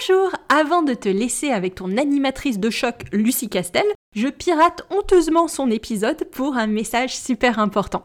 Bonjour, avant de te laisser avec ton animatrice de choc Lucie Castel, je pirate honteusement son épisode pour un message super important.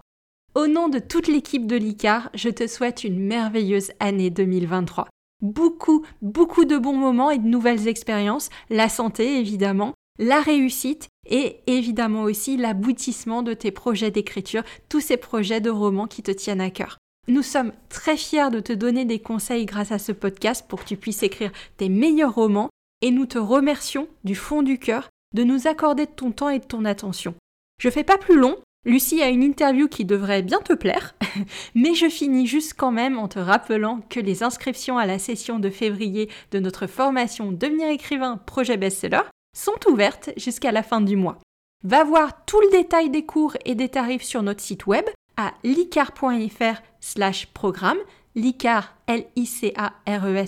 Au nom de toute l'équipe de l'ICAR, je te souhaite une merveilleuse année 2023. Beaucoup, beaucoup de bons moments et de nouvelles expériences, la santé évidemment, la réussite et évidemment aussi l'aboutissement de tes projets d'écriture, tous ces projets de romans qui te tiennent à cœur. Nous sommes très fiers de te donner des conseils grâce à ce podcast pour que tu puisses écrire tes meilleurs romans et nous te remercions du fond du cœur de nous accorder de ton temps et ton attention. Je fais pas plus long, Lucie a une interview qui devrait bien te plaire, mais je finis juste quand même en te rappelant que les inscriptions à la session de février de notre formation Devenir écrivain projet best-seller sont ouvertes jusqu'à la fin du mois. Va voir tout le détail des cours et des tarifs sur notre site web à licar.fr slash programme, licar, l i c a r e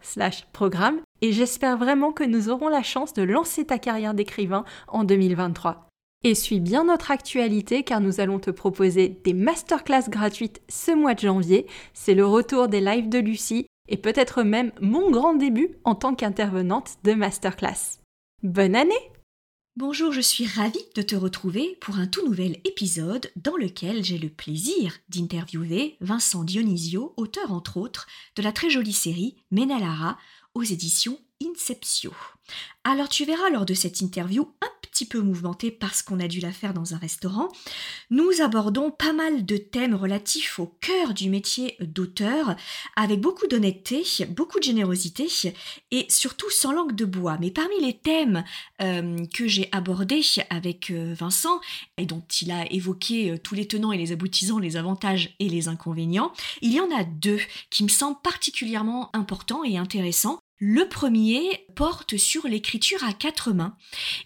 slash programme, et j'espère vraiment que nous aurons la chance de lancer ta carrière d'écrivain en 2023. Et suis bien notre actualité car nous allons te proposer des masterclass gratuites ce mois de janvier. C'est le retour des lives de Lucie et peut-être même mon grand début en tant qu'intervenante de masterclass. Bonne année Bonjour, je suis ravie de te retrouver pour un tout nouvel épisode dans lequel j'ai le plaisir d'interviewer Vincent Dionisio, auteur entre autres de la très jolie série Menalara aux éditions Inceptio. Alors tu verras lors de cette interview un petit peu mouvementée parce qu'on a dû la faire dans un restaurant, nous abordons pas mal de thèmes relatifs au cœur du métier d'auteur, avec beaucoup d'honnêteté, beaucoup de générosité et surtout sans langue de bois. Mais parmi les thèmes euh, que j'ai abordés avec euh, Vincent et dont il a évoqué euh, tous les tenants et les aboutissants, les avantages et les inconvénients, il y en a deux qui me semblent particulièrement importants et intéressants. Le premier porte sur l'écriture à quatre mains.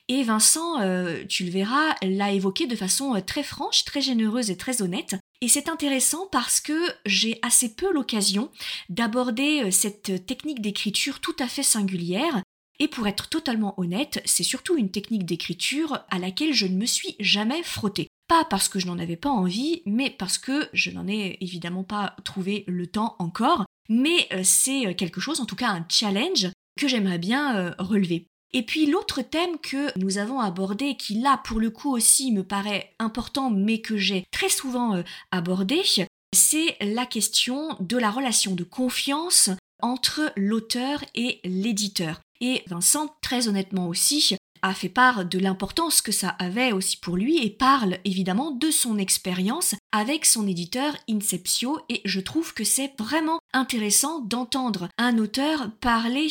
Et Vincent, euh, tu le verras, l'a évoqué de façon euh, très franche, très généreuse et très honnête. Et c'est intéressant parce que j'ai assez peu l'occasion d'aborder euh, cette technique d'écriture tout à fait singulière. Et pour être totalement honnête, c'est surtout une technique d'écriture à laquelle je ne me suis jamais frottée. Pas parce que je n'en avais pas envie, mais parce que je n'en ai évidemment pas trouvé le temps encore mais euh, c'est euh, quelque chose, en tout cas un challenge, que j'aimerais bien euh, relever. Et puis l'autre thème que nous avons abordé, qui là pour le coup aussi me paraît important, mais que j'ai très souvent abordé, c'est la question de la relation de confiance entre l'auteur et l'éditeur. Et Vincent, très honnêtement aussi, a fait part de l'importance que ça avait aussi pour lui et parle évidemment de son expérience avec son éditeur Inceptio et je trouve que c'est vraiment intéressant d'entendre un auteur parler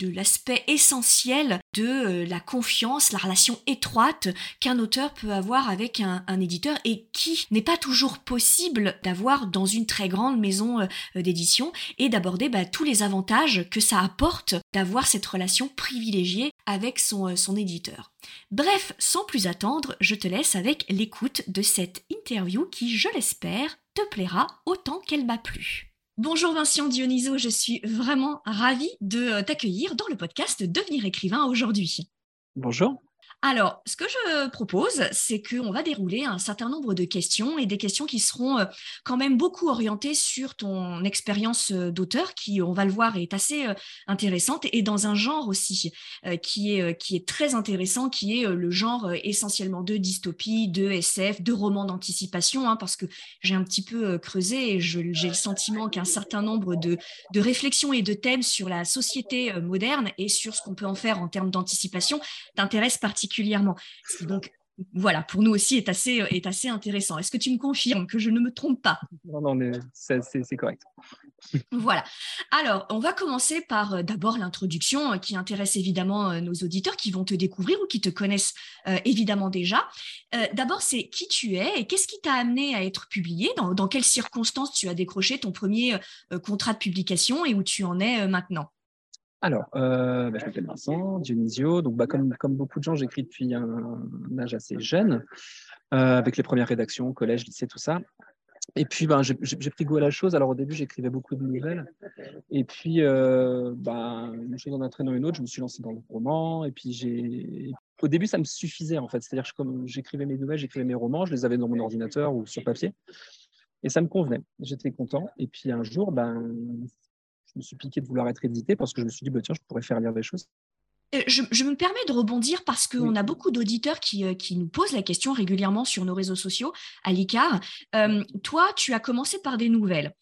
de l'aspect essentiel de euh, la confiance, la relation étroite qu'un auteur peut avoir avec un, éditeur et qui n'est pas toujours possible d'avoir dans une très grande maison euh, d'édition et d'aborder bah, tous les avantages que ça apporte d'avoir cette relation privilégiée avec son, euh, son éditeur. Bref, sans plus attendre, je te laisse avec l'écoute de cette interview qui, je l'espère, te plaira autant qu'elle m'a plu. Bonjour Vincent Dioniso, je suis vraiment ravie de euh, t'accueillir dans le podcast Devenir écrivain aujourd'hui. Bonjour. Alors, ce que je propose, c'est qu'on va dérouler un certain nombre de questions et des questions qui seront euh, quand même beaucoup orientées sur ton expérience euh, d'auteur, qui, on va le voir, est assez euh, intéressante et dans un genre aussi qui est, très intéressant, qui est le genre essentiellement de dystopie, de SF, de romans d'anticipation, hein, parce que j'ai un petit peu creusé et j'ai le sentiment qu'un certain nombre de, de réflexions et de thèmes sur la société moderne et sur ce qu'on peut en faire en termes d'anticipation t'intéressent particulièrement particulièrement. Donc, voilà, pour nous aussi est assez, est assez intéressant. Est-ce que tu me confirmes que je ne me trompe pas? Non, non, mais c'est correct. Voilà. Alors, on va commencer par euh, d'abord l'introduction euh, qui intéresse évidemment euh, nos auditeurs qui vont te découvrir ou qui te connaissent évidemment déjà. d'abord, c'est qui tu es et qu'est-ce qui t'a amené à être publié? Dans, dans, quelles circonstances tu as décroché ton premier contrat de publication et où tu en es maintenant? Alors, euh, bah, je m'appelle Vincent Dionisio. Donc, bah, comme, beaucoup de gens, j'écris depuis un, âge assez jeune, euh, avec les premières rédactions, collège, lycée, tout ça. Et puis, ben, j'ai pris goût à la chose. Alors, au début, j'écrivais beaucoup de nouvelles. Et puis, euh, ben, une chose en entraînant une autre, je me suis lancé dans le roman. Et puis. Au début, ça me suffisait, en fait. C'est-à-dire que j'écrivais mes nouvelles, j'écrivais mes romans, je les avais dans mon ordinateur ou sur papier. Et ça me convenait. J'étais content. Et puis, un jour, ben, me suis piqué de vouloir être édité parce que je me suis dit, bah, tiens, je pourrais faire lire des choses. Euh, je, me permets de rebondir parce qu'on a beaucoup d'auditeurs qui, euh, qui, nous posent la question régulièrement sur nos réseaux sociaux à l'ICAR. Euh, toi, tu as commencé par des nouvelles.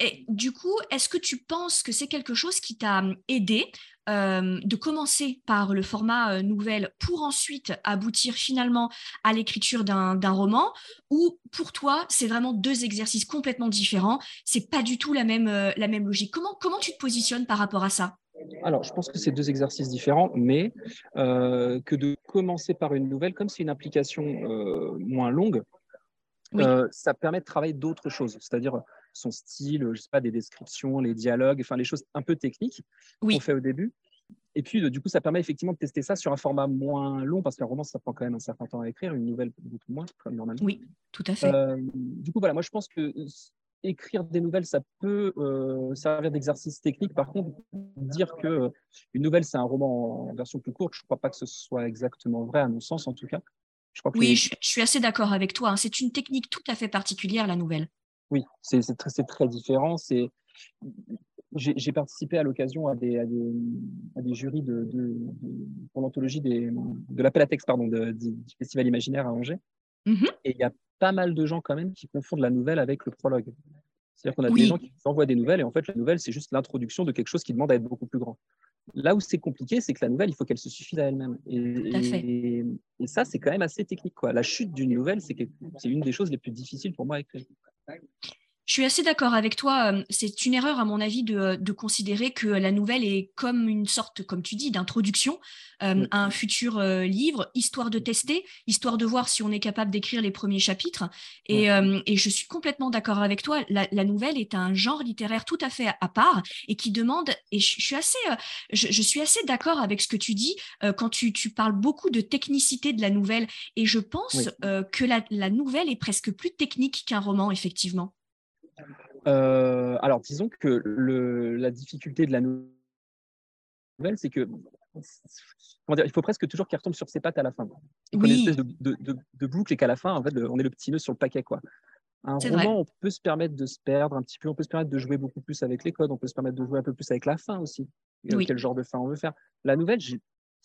Et du coup, est-ce que tu penses que c'est quelque chose qui t'a aidé de commencer par le format nouvelle pour ensuite aboutir finalement à l'écriture d'un roman? Ou pour toi c'est vraiment deux exercices complètement différents c'est pas du tout la même, la même logique? Comment, comment tu te positionnes par rapport à ça? Alors, je pense que c'est deux exercices différents, mais euh, que de commencer par une nouvelle, comme c'est une application euh, moins longue, euh, ça permet de travailler d'autres choses, c'est-à-dire son style, je sais pas, des descriptions, les dialogues, enfin les choses un peu techniques qu'on fait au début. Et puis, du coup, ça permet effectivement de tester ça sur un format moins long, parce qu'un roman, ça prend quand même un certain temps à écrire, une nouvelle beaucoup moins, comme normalement. Oui, tout à fait. du coup, voilà, moi, je pense que écrire des nouvelles, ça peut euh, servir d'exercice technique. Par contre, dire que euh, une nouvelle, c'est un roman en version plus courte, je ne crois pas que ce soit exactement vrai, à mon sens en tout cas. Je crois oui, je, suis assez d'accord avec toi. Hein. C'est une technique tout à fait particulière, la nouvelle. Oui, c'est très, très, différent. J'ai participé à l'occasion à des, à, des, jurys de, pour l'anthologie de l'appel à texte pardon, du Festival Imaginaire à Angers. Mmh Et il y a pas mal de gens quand même qui confondent la nouvelle avec le prologue. C'est-à-dire qu'on a des gens qui envoient des nouvelles et en fait la nouvelle c'est juste l'introduction de quelque chose qui demande à être beaucoup plus grand. Là où c'est compliqué, c'est que la nouvelle, il faut qu'elle se suffise à elle-même. Et, et, ça, c'est quand même assez technique. Quoi. La chute d'une nouvelle, c'est une des choses les plus difficiles pour moi à écrire. Je suis assez d'accord avec toi. Euh, c'est une erreur, à mon avis, de, considérer que la nouvelle est comme une sorte, comme tu dis, d'introduction euh, à un futur euh, livre, histoire de tester, histoire de voir si on est capable d'écrire les premiers chapitres. Et, je suis complètement d'accord avec toi. La, nouvelle est un genre littéraire tout à fait à part et qui demande, et je, suis assez, je, suis assez d'accord avec ce que tu dis quand tu, parles beaucoup de technicité de la nouvelle. Et je pense que la nouvelle est presque plus technique qu'un roman, effectivement. Euh, alors, disons que le, la difficulté de la nouvelle, c'est que dire, il faut presque toujours qu'elle retombe sur ses pattes à la fin. Il y a une espèce de, boucle et qu'à la fin, en fait, on est le petit nœud sur le paquet. Quoi. Un roman, on peut se permettre de se perdre un petit peu, on peut se permettre de jouer beaucoup plus avec les codes, on peut se permettre de jouer un peu plus avec la fin aussi. Quel genre de fin on veut faire. La nouvelle,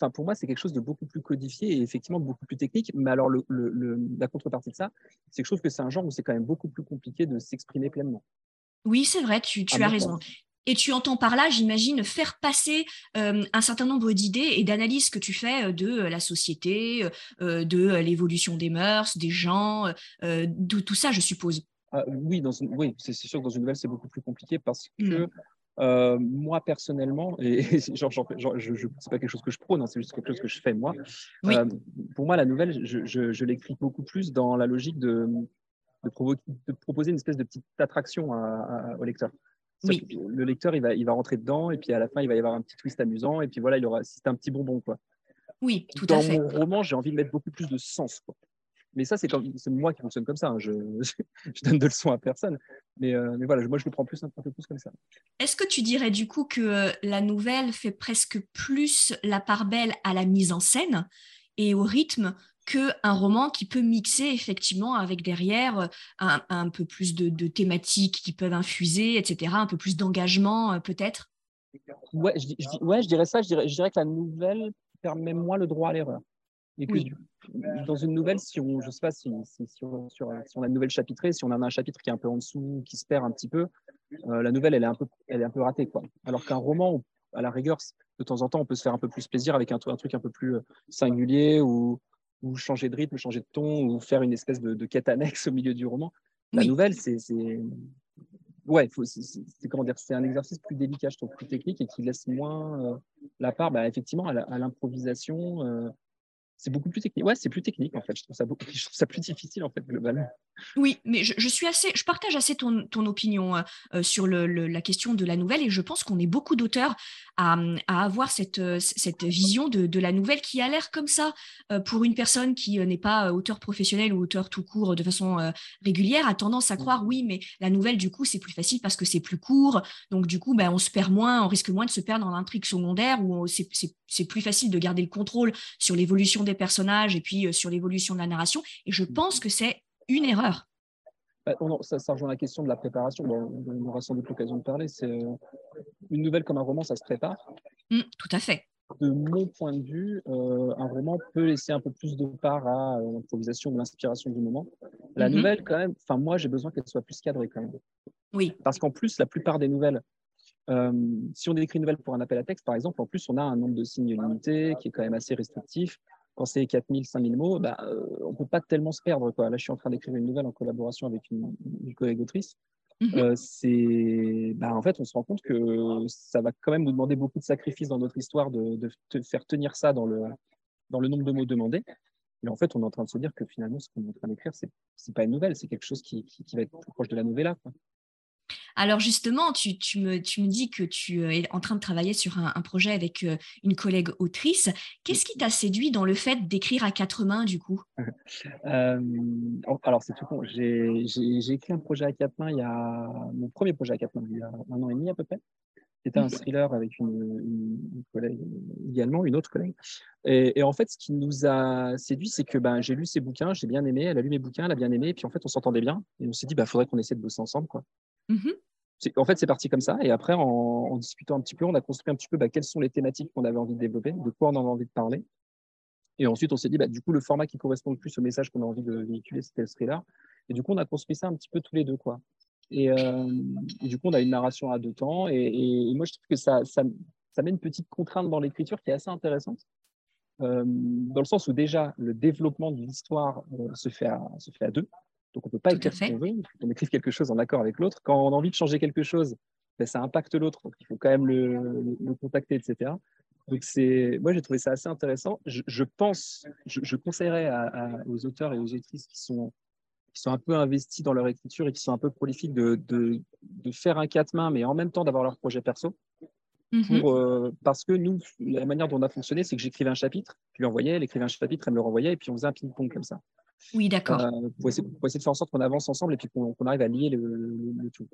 enfin, pour moi, c'est quelque chose de beaucoup plus codifié et effectivement beaucoup plus technique. Mais alors, le, la contrepartie de ça, c'est que je trouve que c'est un genre où c'est quand même beaucoup plus compliqué de s'exprimer pleinement. Oui, c'est vrai, tu, as raison. Et tu entends par là, j'imagine, faire passer un certain nombre d'idées et d'analyses que tu fais de la société, de l'évolution des mœurs, des gens, de tout ça, je suppose. Ah, oui, oui c'est sûr que dans une nouvelle, c'est beaucoup plus compliqué parce que mmh. Moi, personnellement, et, genre, je ne sais pas quelque chose que je prône, hein, c'est juste quelque chose que je fais moi. pour moi, la nouvelle, je, je l'écris beaucoup plus dans la logique de de, proposer une espèce de petite attraction au lecteur. Le lecteur, il va, il va rentrer dedans, et puis à la fin, il va y avoir un petit twist amusant, et puis voilà, il aura, c'est un petit bonbon. Quoi. Oui, tout à fait. Dans mon roman, j'ai envie de mettre beaucoup plus de sens. Quoi. Mais ça, c'est, moi qui fonctionne comme ça. Hein. Je, je, donne de leçons à personne. Mais, euh, mais, voilà, moi, je le prends plus, un peu plus comme ça. Est-ce que tu dirais du coup que euh, la nouvelle fait presque plus la part belle à la mise en scène et au rythme qu'un roman qui peut mixer effectivement avec derrière euh, un, peu plus de, thématiques qui peuvent infuser, etc., un peu plus d'engagement peut-être? Ouais je, ouais, je dirais ça. Je dirais, je dirais que la nouvelle permet moins le droit à l'erreur. Et que dans une nouvelle, si on, je sais pas, si, si, on, sur, si, on, a une nouvelle chapitrée, si on a un chapitre qui est un peu en dessous, qui se perd un petit peu, euh, la nouvelle, elle est un peu, elle est un peu ratée. Quoi. Alors qu'un roman, à la rigueur, de temps en temps, on peut se faire un peu plus plaisir avec un, un truc un peu plus singulier ou, ou changer de rythme, changer de ton, ou faire une espèce de, quête annexe au milieu du roman. La nouvelle, c'est ouais, c'est comment dire, c'est un exercice plus délicat, je trouve, plus technique et qui laisse moins euh, la part, bah, effectivement, à l'improvisation. Euh, c'est beaucoup plus technique. Ouais, c'est plus technique en fait. Je trouve ça, beaucoup, je trouve ça plus difficile en fait globalement. Oui, mais je, suis assez, je partage assez ton, ton opinion euh, euh, sur le, la question de la nouvelle et je pense qu'on est beaucoup d'auteurs à, à, avoir cette, euh, cette vision de, de la nouvelle qui a l'air comme ça pour une personne qui n'est pas auteur professionnel ou auteur tout court de façon régulière a tendance à croire oui, mais la nouvelle du coup c'est plus facile parce que c'est plus court, donc du coup ben, on se perd moins, on risque moins de se perdre dans l'intrigue secondaire où c'est plus facile de garder le contrôle sur l'évolution des personnages et puis sur l'évolution de la narration. Et je pense que c'est une erreur. Bah, ça, rejoint la question de la préparation. on aura sans doute l'occasion de parler. C'est euh, une nouvelle comme un roman, ça se prépare. Mmh, tout à fait. De mon point de vue, euh, un roman peut laisser un peu plus de part à euh, l'improvisation ou l'inspiration du moment. La mmh nouvelle, quand même, enfin moi, j'ai besoin qu'elle soit plus cadrée quand même. Oui. Parce qu'en plus, la plupart des nouvelles, si on écrit une nouvelle pour un appel à texte, par exemple, en plus, on a un nombre de signes limité qui est quand même assez restrictif quand c'est 4000, 5000 mots, bah, euh, on ne peut pas tellement se perdre. Quoi. Là, je suis en train d'écrire une nouvelle en collaboration avec une, collègue autrice. Mhm. Euh, c'est, bah, en fait, on se rend compte que ça va quand même nous demander beaucoup de sacrifices dans notre histoire de, de faire tenir ça dans le, dans le nombre de mots demandés. Mais en fait, on est en train de se dire que finalement, ce qu'on est en train d'écrire, c'est n'est pas une nouvelle, c'est quelque chose qui, qui, va être plus proche de la novella. Alors justement, tu, me, dis que tu euh, es en train de travailler sur un, projet avec euh, une collègue autrice. Qu'est-ce qui t'a séduit dans le fait d'écrire à quatre mains du coup? Euh, Alors c'est tout con. J'ai écrit un projet à quatre mains, il y a mon premier projet à quatre mains, il y a un an et demi à peu près. C'était un thriller avec une, collègue également, une autre collègue. Et, en fait, ce qui nous a séduit, c'est que ben, j'ai lu ses bouquins, j'ai bien aimé, elle a lu mes bouquins, elle a bien aimé, et puis en fait, on s'entendait bien. Et on s'est dit, il bah, faudrait qu'on essaie de bosser ensemble. Quoi. Mmh en fait, c'est parti comme ça. Et après, en, discutant un petit peu, on a construit un petit peu bah, quelles sont les thématiques qu'on avait envie de développer, de quoi on avait envie de parler. Et ensuite, on s'est dit, bah, du coup, le format qui correspond le plus au message qu'on a envie de véhiculer, c'était le thriller. Et du coup, on a construit ça un petit peu tous les deux. Quoi. Et, euh, du coup, on a une narration à deux temps. Et, moi, je trouve que ça, ça, met une petite contrainte dans l'écriture qui est assez intéressante. Euh, dans le sens où déjà, le développement de l'histoire euh, se, se fait à deux. Donc, on ne peut pas écrire ce qu'on veut. Écrive quelque chose en accord avec l'autre. Quand on a envie de changer quelque chose, ben, ça impacte l'autre. Donc, il faut quand même le, contacter, etc. Donc, c'est, moi, j'ai trouvé ça assez intéressant. Je, pense, je, conseillerais aux auteurs et aux autrices qui sont, qui sont un peu investis dans leur écriture et qui sont un peu prolifiques de, de, faire un quatre mains, mais en même temps d'avoir leur projet perso. Mm-hmm. Pour, euh, parce que nous, la manière dont on a fonctionné, c'est que j'écrivais un chapitre, puis l'envoyais, elle écrivait un chapitre, elle me le renvoyait, et puis on faisait un ping-pong comme ça. Oui, d'accord. Euh, pour, essayer, de faire en sorte qu'on avance ensemble et puis qu'on arrive à lier le, tout.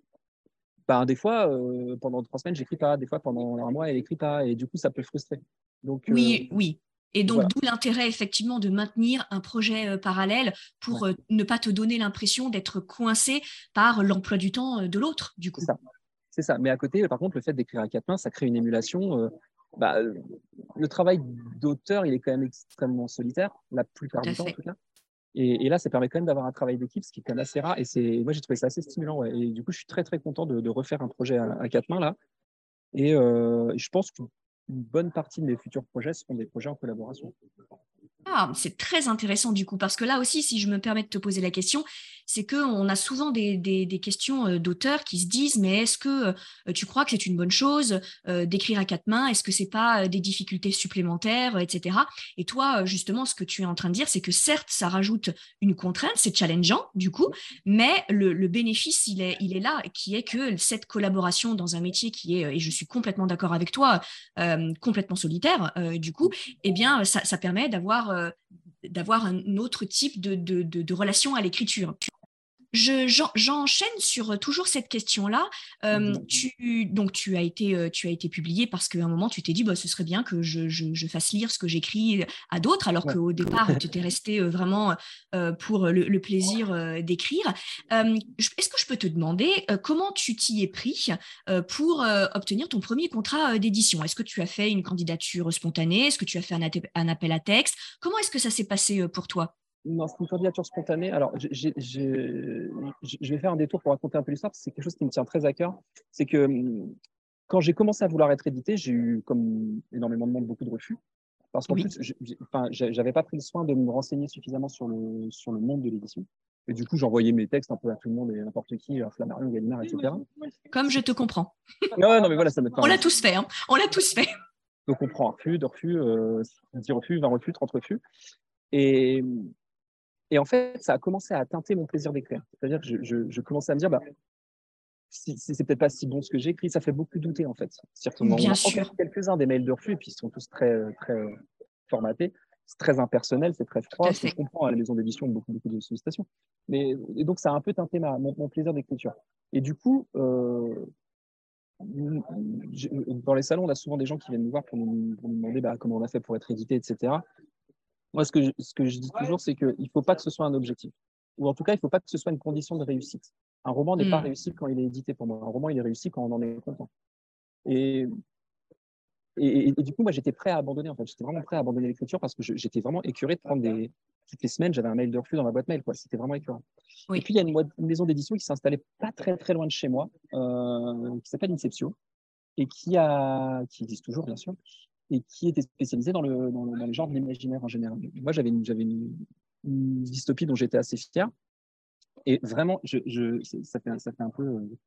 Ben, des fois, euh, pendant trois semaines, j'écris pas. Des fois, pendant un mois, elle écrit pas. Et du coup, ça peut frustrer. Donc, oui, euh, oui. Et donc, d'où l'intérêt, effectivement, de maintenir un projet parallèle pour ne pas te donner l'impression d'être coincé par l'emploi du temps de l'autre, du coup. C'est ça. C'est ça. Mais à côté, par contre, le fait d'écrire à quatre mains, ça crée une émulation. Bah, le travail d'auteur, il est quand même extrêmement solitaire, la plupart du temps, en tout cas. Et, là, ça permet quand même d'avoir un travail d'équipe, ce qui est quand même assez rare. Et c'est, moi, j'ai trouvé ça assez stimulant. Et du coup, je suis très, très content de, refaire un projet à, quatre mains là. Et euh, je pense qu'une bonne partie de mes futurs projets seront des projets en collaboration. Ah, c'est très intéressant du coup, parce que là aussi, si je me permets de te poser la question, c'est qu'on a souvent des, questions euh, d'auteurs qui se disent, mais est-ce que euh, tu crois que c'est une bonne chose euh, d'écrire à quatre mains? Est-ce que c'est pas des difficultés supplémentaires, etc. Et toi, justement, ce que tu es en train de dire, c'est que certes, ça rajoute une contrainte, c'est challengeant du coup, mais le, bénéfice, il est, là, qui est que cette collaboration dans un métier qui est, et je suis complètement d'accord avec toi, complètement solitaire, du coup, eh bien, ça, permet d'avoir d'avoir un autre type de, de relation à l'écriture j'enchaîne sur euh, toujours cette question-là. Euh, tu, donc, tu as, été, euh, tu as été publié parce qu'à un moment, tu t'es dit, bah, ce serait bien que je, je, fasse lire ce que j'écris à d'autres, alors qu'au départ, tu étais resté vraiment pour le, plaisir d'écrire. Est-ce que je peux te demander comment tu t'y es pris pour obtenir ton premier contrat d'édition? Est-ce que tu as fait une candidature spontanée? Est-ce que tu as fait un, un appel à texte? Comment est-ce que ça s'est passé pour toi? Non, c'est une candidature spontanée. Alors, je vais faire un détour pour raconter un peu l'histoire, parce que c'est quelque chose qui me tient très à cœur. C'est que hum, quand j'ai commencé à vouloir être édité, j'ai eu, comme énormément de monde, beaucoup de refus. Parce qu'en plus, je n'avais pas pris le soin de me renseigner suffisamment sur le, sur le monde de l'édition. Et du coup, j'envoyais mes textes un peu à tout le monde et n'importe qui, à Flammarion, Gallimard, etc. Comme je te comprends. non, non, mais voilà, ça On l'a tous fait. Hein. On l'a tous fait. Donc on prend un refus, deux refus, euh, 10 refus, 20 refus, 30 refus. Et, et en fait, ça a commencé à teinter mon plaisir d'écrire. C'est-à-dire que je, je, je, commençais à me dire, bah, si, si c'est peut-être pas si bon ce que j'ai écrit, ça fait beaucoup douter en fait. C'est-à-dire Bien sûr. quelques-uns des mails de refus, et puis ils sont tous très, très formatés. C'est très impersonnel, c'est très froid. Je comprends, à la maison d'édition, beaucoup, beaucoup de sollicitations. Mais, et donc, ça a un peu teinté ma, mon, mon plaisir d'écriture. Et du coup, euh, dans les salons, on a souvent des gens qui viennent nous voir pour nous, pour nous demander bah, comment on a fait pour être édité, etc. Moi, ce que je, ce que je dis toujours, c'est qu'il ne faut pas que ce soit un objectif. Ou en tout cas, il ne faut pas que ce soit une condition de réussite. Un roman n'est pas hmm. réussi quand il est édité pour moi. Un roman, il est réussi quand on en est content. Et, et, et, du coup, moi, j'étais prêt à abandonner. En fait, j'étais vraiment prêt à abandonner l'écriture parce que j'étais vraiment écuré de prendre des. Toutes les semaines, j'avais un mail de refus dans ma boîte mail. C'était vraiment écœurant. Et puis, il y a une, une maison d'édition qui s'est installée pas très, très loin de chez moi, euh, qui s'appelle Inception, et qui, a, qui existe toujours, bien sûr, et qui était spécialisée dans le, dans le, dans le genre de l'imaginaire en général. Moi, j'avais une, une, une dystopie dont j'étais assez fier. Et vraiment, je, je, ça, fait, ça fait un peu euh,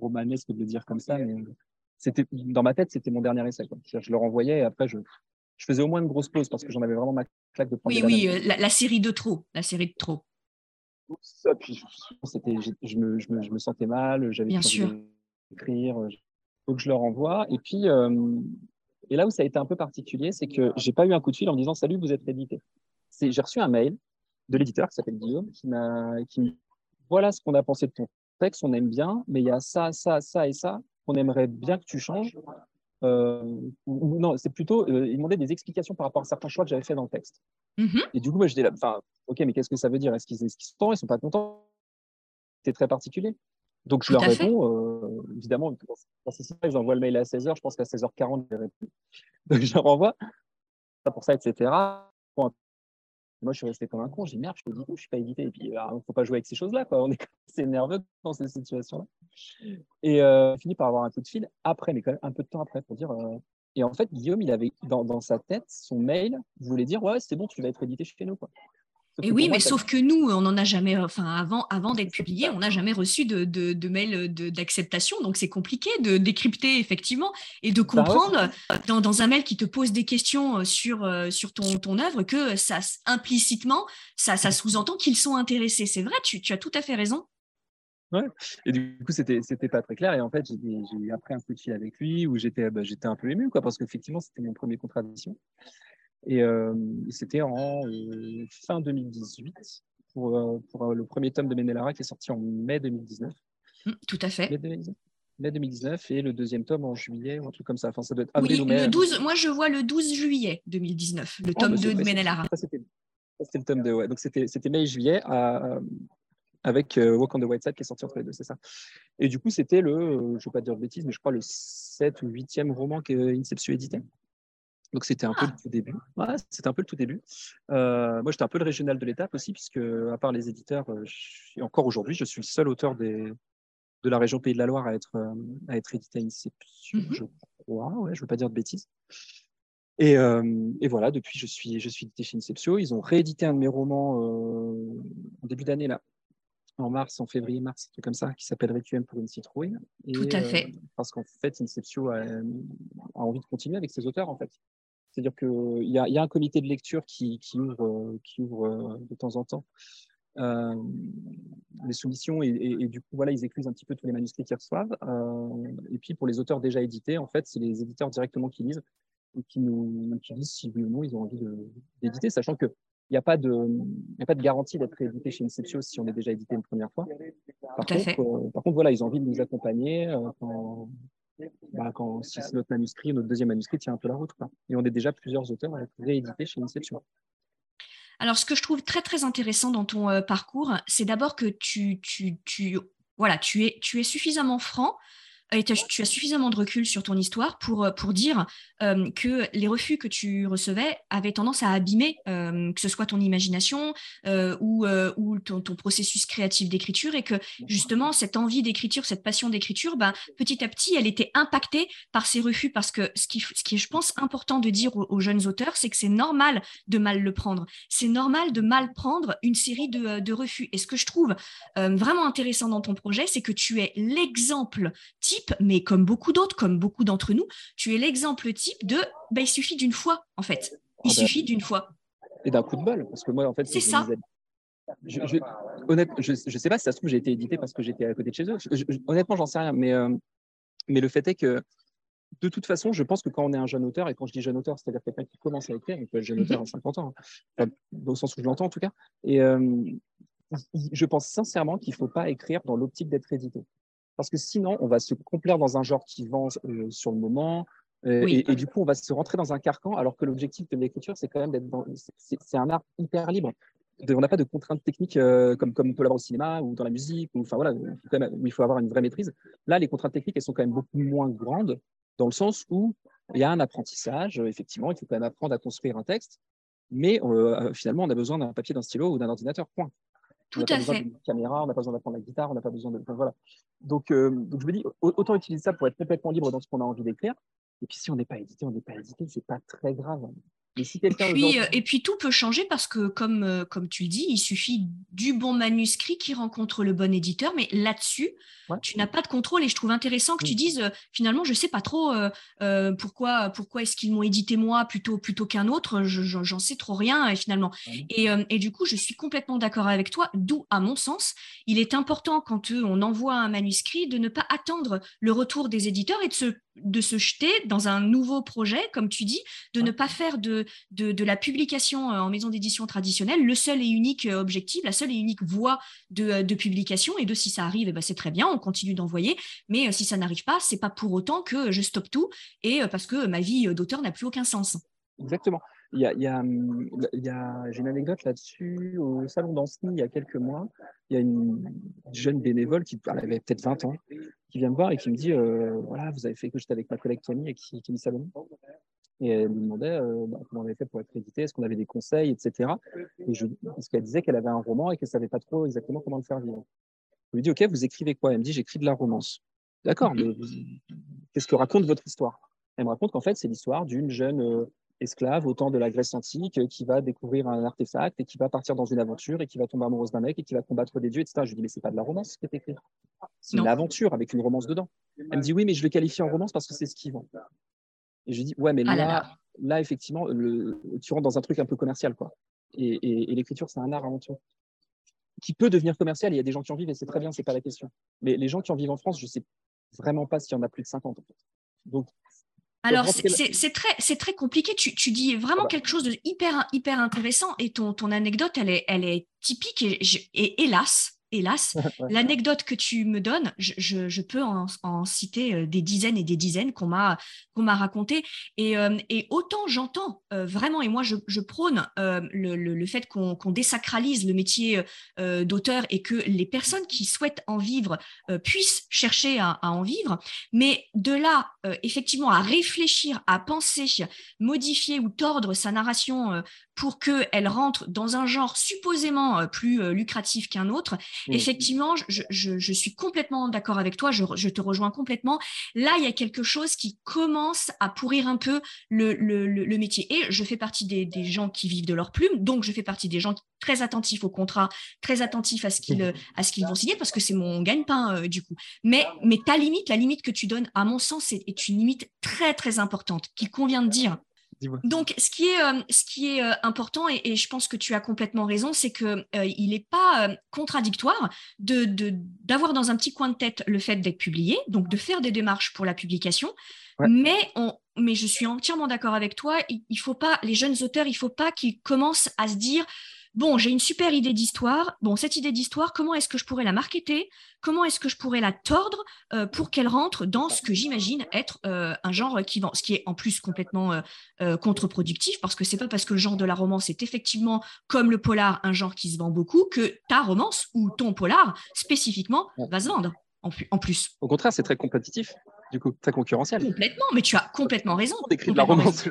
romanesque de le dire comme ça, mais c'était dans ma tête, c'était mon dernier essai. Quoi. Je le renvoyais et après, je, je faisais au moins une grosse pause parce que j'en avais vraiment ma claque de prendre. Oui, oui, euh, la, la, série de trop, la série de trop. Ça, puis, je, je, me, je, me, je me sentais mal, j'avais Bien sûr. écrire, donc je le renvoie. Et puis, euh, et là où ça a été un peu particulier, c'est que j'ai pas eu un coup de fil en me disant salut, vous êtes édité. J'ai reçu un mail de l'éditeur qui s'appelle Guillaume qui m'a, qui voilà ce qu'on a pensé de ton texte, on aime bien, mais il y a ça, ça, ça et ça qu'on aimerait bien que tu changes. Euh, ou, non, c'est plutôt, euh, il demandait des explications par rapport à certains choix que j'avais fait dans le texte. Mmh et du coup, moi, je dis enfin, ok, mais qu'est-ce que ça veut dire? Est-ce qu'ils est sont contents Ils sont pas contents? C'est très particulier. Donc, je Tout leur réponds, euh, évidemment, quand c'est ça, j'envoie le mail à 16h, je pense qu'à 16h40, je réponds. Donc, je leur envoie, pour ça, etc. Moi, je suis resté comme un con. J'ai merde, je suis je suis pas édité. Et puis, il ne faut pas jouer avec ces choses-là. Quoi. On est assez nerveux dans ces situations-là. Et euh, fini par avoir un coup de fil après, mais quand même un peu de temps après pour dire. Euh... Et en fait, Guillaume, il avait dans, dans, sa tête, son mail voulait dire, ouais, c'est bon, tu vas être édité chez nous. Quoi. Et oui, mais sauf que nous, on n'en a jamais, enfin avant, avant d'être publié, on n'a jamais reçu de, de, de mail d'acceptation, donc c'est compliqué de décrypter effectivement et de comprendre bah ouais. dans, dans, un mail qui te pose des questions euh, sur, euh, sur ton, ton œuvre que ça implicitement, ça, ça sous-entend qu'ils sont intéressés. C'est vrai, tu, tu, as tout à fait raison. Ouais. Et du coup, c'était c'était pas très clair. Et en fait, j'ai après un coup de fil avec lui où j'étais bah, j'étais un peu ému, quoi, parce qu'effectivement, c'était mon premier contrat d'édition. Et euh, c'était en euh, fin 2018 pour, euh, pour le premier tome de Menelara qui est sorti en mai 2019. Mmh, tout à fait. Mai 2019, mai 2019 et le deuxième tome en juillet ou un truc comme ça. Enfin, ça doit être avril oui, ou mai. Le 12, moi, je vois le 12 juillet 2019, le tome oh, 2 de Menelara. C'était le tome 2, ouais. Donc, c'était mai et juillet à, avec euh, Walk on the White Side qui est sorti entre les deux, c'est ça. Et du coup, c'était le, je ne vais pas dire de bêtises, mais je crois le 7 ou 8e roman qu'Inception éditait. Donc c'était un peu le tout début. Ouais, c'était un peu le tout début. Euh, moi, j'étais un peu le régional de l'étape aussi, puisque à part les éditeurs, et encore aujourd'hui, je suis le seul auteur des, de la région Pays de la Loire à être, euh, à être édité à Inception, mm -hmm. je crois. Ouais, je ne veux pas dire de bêtises. Et, euh, et, voilà, depuis, je suis, je suis édité chez Inception. Ils ont réédité un de mes romans euh, en début d'année, là, en mars, en février, mars, un truc comme ça, qui s'appelle Requiem pour une citrouille. Et, Tout à fait. parce qu'en fait, Inception a, a, envie de continuer avec ses auteurs, en fait. C'est-à-dire qu'il y, y, a un comité de lecture qui, qui ouvre, qui ouvre euh, de temps en temps euh, les soumissions et, et, et, du coup, voilà, ils éclusent un petit peu tous les manuscrits qu'ils reçoivent. Euh, et puis, pour les auteurs déjà édités, en fait, c'est les éditeurs directement qui lisent et qui nous qui disent si oui ou non ils ont envie d'éditer, sachant que il n'y a, pas de, y a pas de garantie d'être édité chez Inception si on est déjà édité une première fois. Par, contre, euh, par contre, voilà, ils ont envie de nous accompagner euh, quand, bah, quand si notre manuscrit, notre deuxième manuscrit tient un peu la route. Quoi. Et on est déjà plusieurs auteurs à être réédités chez Inception. Alors, ce que je trouve très très intéressant dans ton euh, parcours, c'est d'abord que tu, tu, tu, voilà, tu, es, tu es suffisamment franc et tu as suffisamment de recul sur ton histoire pour, pour dire euh, que les refus que tu recevais avaient tendance à abîmer, euh, que ce soit ton imagination euh, ou, ton, processus créatif d'écriture, et que justement cette envie d'écriture, cette passion d'écriture, ben, petit à petit, elle était impactée par ces refus, parce que ce qui, ce qui est, je pense, important de dire aux, aux jeunes auteurs, c'est que c'est normal de mal le prendre. C'est normal de mal prendre une série de, de refus. Et ce que je trouve vraiment intéressant dans ton projet, c'est que tu es l'exemple type type, mais comme beaucoup d'autres, comme beaucoup d'entre nous, tu es l'exemple type de bah, il suffit d'une fois, en fait. Il ah ben, suffit d'une fois. Et d'un coup de bol, parce que moi, en fait, c'est ça. Je, je, honnêtement, je ne sais pas si ça se trouve, j'ai été édité parce que j'étais à côté de chez eux. honnêtement, j'en sais rien, mais, euh, mais le fait est que de toute façon, je pense que quand on est un jeune auteur, et quand je dis jeune auteur, c'est-à-dire quelqu'un qui commence à écrire, il peut être jeune auteur à 50 ans, hein, dans le sens où je l'entends en tout cas, et euh, je pense sincèrement qu'il ne faut pas écrire dans l'optique d'être édité. Parce que sinon, on va se complaire dans un genre qui vend euh, sur le moment, euh, et, du coup, on va se rentrer dans un carcan, alors que l'objectif de l'écriture, c'est quand même d'être dans. C'est un art hyper libre. on n'a pas de contraintes techniques comme, comme on peut l'avoir au cinéma ou dans la musique, ou, enfin, voilà, où il faut avoir une vraie maîtrise. Là, les contraintes techniques, elles sont quand même beaucoup moins grandes dans le sens où il y a un apprentissage, effectivement, il faut quand même apprendre à construire un texte, mais euh, finalement, on a besoin d'un papier, d'un stylo ou d'un ordinateur, point. Tout on a à besoin d'une caméra, on n'a pas besoin d'apprendre la guitare, on n'a pas besoin de. voilà. Donc, euh, donc, je me dis, autant utiliser ça pour être complètement libre dans ce qu'on a envie d'écrire. Et puis, si on n'est pas édité, on n'est pas édité, c'est pas très grave et, puis, euh, et puis tout peut changer parce que, comme, euh, comme tu le dis, il suffit du bon manuscrit qui rencontre le bon éditeur. Mais là-dessus, tu n'as pas de contrôle. Et je trouve intéressant que tu dises, euh, finalement, je ne sais pas trop pourquoi, pourquoi est-ce qu'ils m'ont édité moi plutôt, plutôt qu'un autre. J'en sais trop rien, finalement. Et, et, du coup, je suis complètement d'accord avec toi. D'où, à mon sens, il est important, quand on envoie un manuscrit, de ne pas attendre le retour des éditeurs et de se de se jeter dans un nouveau projet, comme tu dis, de ne pas faire de, de, la publication euh, en maison d'édition traditionnelle le seul et unique euh, objectif, la seule et unique voie de, euh, de publication. Et de si ça arrive, eh ben, c'est très bien, on continue d'envoyer. Mais si ça n'arrive pas, c'est pas pour autant que je stoppe tout et parce que ma vie d'auteur n'a plus aucun sens. Exactement. Il y a, il hum, il y a, j'ai une anecdote là-dessus. Au salon d'Anceny, il y a quelques mois, il y a une jeune bénévole qui elle avait peut-être 20 ans, qui vient me voir et qui me dit euh, Voilà, vous avez fait que j'étais avec ma collègue Camille et qui, qui Salon. Et elle me demandait euh, bah, comment on avait fait pour être édité, est-ce qu'on avait des conseils, etc. Et je, parce qu'elle disait qu'elle avait un roman et qu'elle ne savait pas trop exactement comment le faire vivre. Je lui dis Ok, vous écrivez quoi? Elle me dit J'écris de la romance. D'accord, mais qu'est-ce que raconte votre histoire? Elle me raconte qu'en fait, c'est l'histoire d'une jeune. Euh, esclave au temps de la Grèce antique qui va découvrir un artefact et qui va partir dans une aventure et qui va tomber amoureuse d'un mec et qui va combattre des dieux, etc. Je lui dis, mais c'est pas de la romance qui est écrit. C'est une aventure avec une romance dedans. Elle me dit, oui, mais je le qualifie en romance parce que c'est ce qui vend. Et je lui dis, ouais, mais ah là, là, effectivement, le, tu rentres dans un truc un peu commercial, quoi. Et, l'écriture, c'est un art avant tout qui peut devenir commercial. Il y a des gens qui en vivent et c'est très bien, c'est pas la question. Mais les gens qui en vivent en France, je sais vraiment pas s'il y en a plus de 50. Donc, alors, c'est très, très compliqué. Tu, tu dis vraiment quelque chose de hyper, hyper intéressant et ton, ton anecdote, elle est, elle est typique et, et hélas, hélas. L'anecdote que tu me donnes, je, peux en, citer euh, des dizaines et des dizaines qu'on m'a qu'on m'a raconté. Et, euh, autant j'entends euh, vraiment, et moi je, prône le, fait qu'on désacralise le métier d'auteur et que les personnes qui souhaitent en vivre puissent chercher à, en vivre. Mais de là, effectivement, à réfléchir, à penser, modifier ou tordre sa narration pour qu'elle rentre dans un genre supposément plus lucratif qu'un autre, Mmh. Effectivement, je, suis complètement d'accord avec toi, je, te rejoins complètement. Là, il y a quelque chose qui commence à pourrir un peu le, métier. Et je fais partie des, gens qui vivent de leur plume, donc je fais partie des gens très attentifs au contrat, très attentifs à ce qu'ils mmh. vont signer, parce que c'est mon gagne-pain euh, du coup. Mais, mais ta limite, la limite que tu donnes, à mon sens, est une limite très très importante, qu'il convient de dire donc, ce qui est, euh, ce qui est euh, important, et, je pense que tu as complètement raison, c'est qu'il euh, n'est pas contradictoire d'avoir de, d'avoir dans un petit coin de tête le fait d'être publié, donc de faire des démarches pour la publication, mais, on, mais je suis entièrement d'accord avec toi, il, il, faut pas, les jeunes auteurs, il ne faut pas qu'ils commencent à se dire bon, j'ai une super idée d'histoire. Bon, cette idée d'histoire, comment est-ce que je pourrais la marketer? Comment est-ce que je pourrais la tordre euh, pour qu'elle rentre dans ce que j'imagine être euh, un genre qui vend Ce qui est en plus complètement euh, contre-productif parce que c'est pas parce que le genre de la romance est effectivement comme le polar un genre qui se vend beaucoup que ta romance ou ton polar spécifiquement va se vendre en plus. Au contraire, c'est très compétitif du coup, très concurrentiel. Complètement, mais tu as complètement raison. On de la romance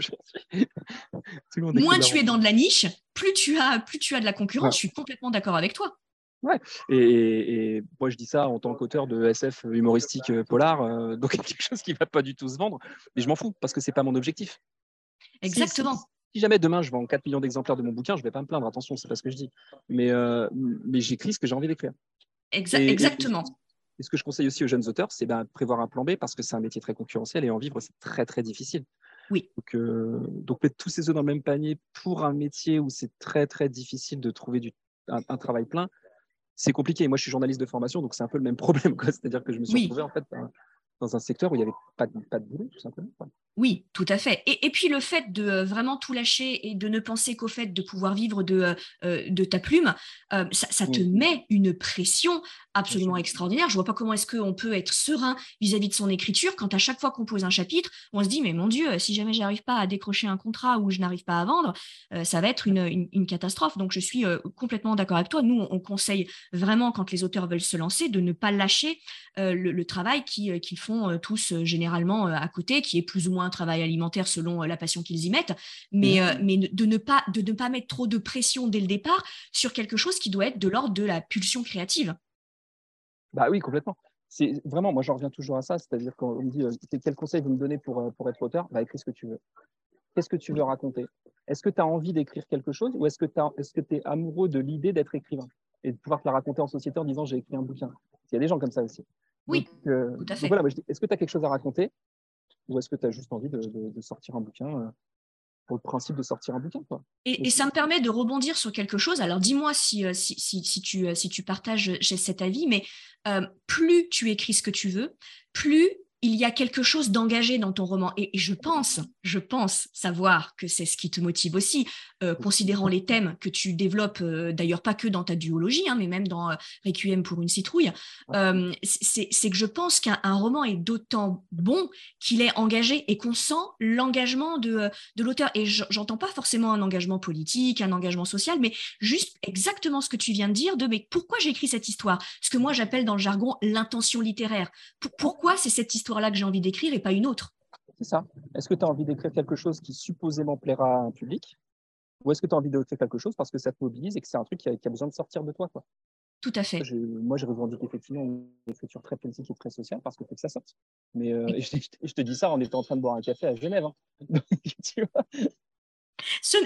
Moins tu es dans de la niche, plus tu as, plus tu as de la concurrence. Je suis complètement d'accord avec toi. Ouais, et, moi je dis ça en tant qu'auteur de SF humoristique euh, polar, euh, donc quelque chose qui ne va pas du tout se vendre, mais je m'en fous parce que c'est pas mon objectif. Exactement. Si, jamais demain je vends 4 millions d'exemplaires de mon bouquin, je ne vais pas me plaindre, attention, c'est pas ce que je dis, mais, euh, mais j'écris ce que j'ai envie d'écrire. exactement. Et ce que je conseille aussi aux jeunes auteurs, c'est ben, prévoir un plan B parce que c'est un métier très concurrentiel et en vivre, c'est très, très difficile. Oui. Donc, euh, donc, mettre tous ces œufs dans le même panier pour un métier où c'est très, très difficile de trouver du, un, travail plein, c'est compliqué. Moi, je suis journaliste de formation, donc c'est un peu le même problème. C'est-à-dire que je me suis retrouvé en fait dans un secteur où il n'y avait pas de, pas de boulot, tout simplement. Oui, tout à fait. Et, puis le fait de euh, vraiment tout lâcher et de ne penser qu'au fait de pouvoir vivre de, euh, euh, de ta plume, ça, te met une pression absolument extraordinaire. Je vois pas comment est-ce qu'on peut être serein vis-à-vis de son écriture quand à chaque fois qu'on pose un chapitre, on se dit mais mon Dieu, si jamais j'arrive pas à décrocher un contrat ou je n'arrive pas à vendre, ça va être une, une, catastrophe. Donc je suis complètement d'accord avec toi. Nous, on, conseille vraiment quand les auteurs veulent se lancer de ne pas lâcher le, travail qu'ils font tous généralement à côté, qui est plus ou moins un travail alimentaire selon euh, la passion qu'ils y mettent, mais, euh, mais de, ne pas, de ne pas mettre trop de pression dès le départ sur quelque chose qui doit être de l'ordre de la pulsion créative. Bah oui, complètement. C'est vraiment, moi, j'en reviens toujours à ça, c'est-à-dire quand on me dit euh, quel conseil vous me donnez pour, pour être auteur, bah, écris ce que tu veux. Qu'est-ce que tu veux raconter? Est-ce que tu as envie d'écrire quelque chose ou est-ce que tu es amoureux de l'idée d'être écrivain et de pouvoir te la raconter en société en disant j'ai écrit un bouquin? Il y a des gens comme ça aussi. Oui, tout à fait. voilà, est-ce que tu as quelque chose à raconter? Ou est-ce que tu as juste envie de, sortir un bouquin euh, pour le principe de sortir un bouquin quoi. Et, ça me permet de rebondir sur quelque chose. Alors dis-moi si, euh, si, si, tu, euh, si tu partages cet avis, mais plus tu écris ce que tu veux, plus il y a quelque chose d'engagé dans ton roman. Et, je pense, je pense savoir que c'est ce qui te motive aussi, euh, considérant les thèmes que tu développes, euh, d'ailleurs pas que dans ta duologie, hein, mais même dans euh, Requiem pour une citrouille. c'est que je pense qu'un roman est d'autant bon qu'il est engagé et qu'on sent l'engagement de, de l'auteur. Et j'entends pas forcément un engagement politique, un engagement social, mais juste exactement ce que tu viens de dire de mais pourquoi j'écris cette histoire? Ce que moi j'appelle dans le jargon l'intention littéraire. pourquoi c'est cette histoire? Là que j'ai envie d'écrire et pas une autre. C'est ça. Est-ce que tu as envie d'écrire quelque chose qui supposément plaira à un public? Ou est-ce que tu as envie d'écrire quelque chose parce que ça te mobilise et que c'est un truc qui a, besoin de sortir de toi quoi? Tout à fait. moi, je revendique effectivement une écriture très politique et très sociale parce que faut que ça sorte. Mais euh, je, te dis ça en étant en train de boire un café à Genève. Hein.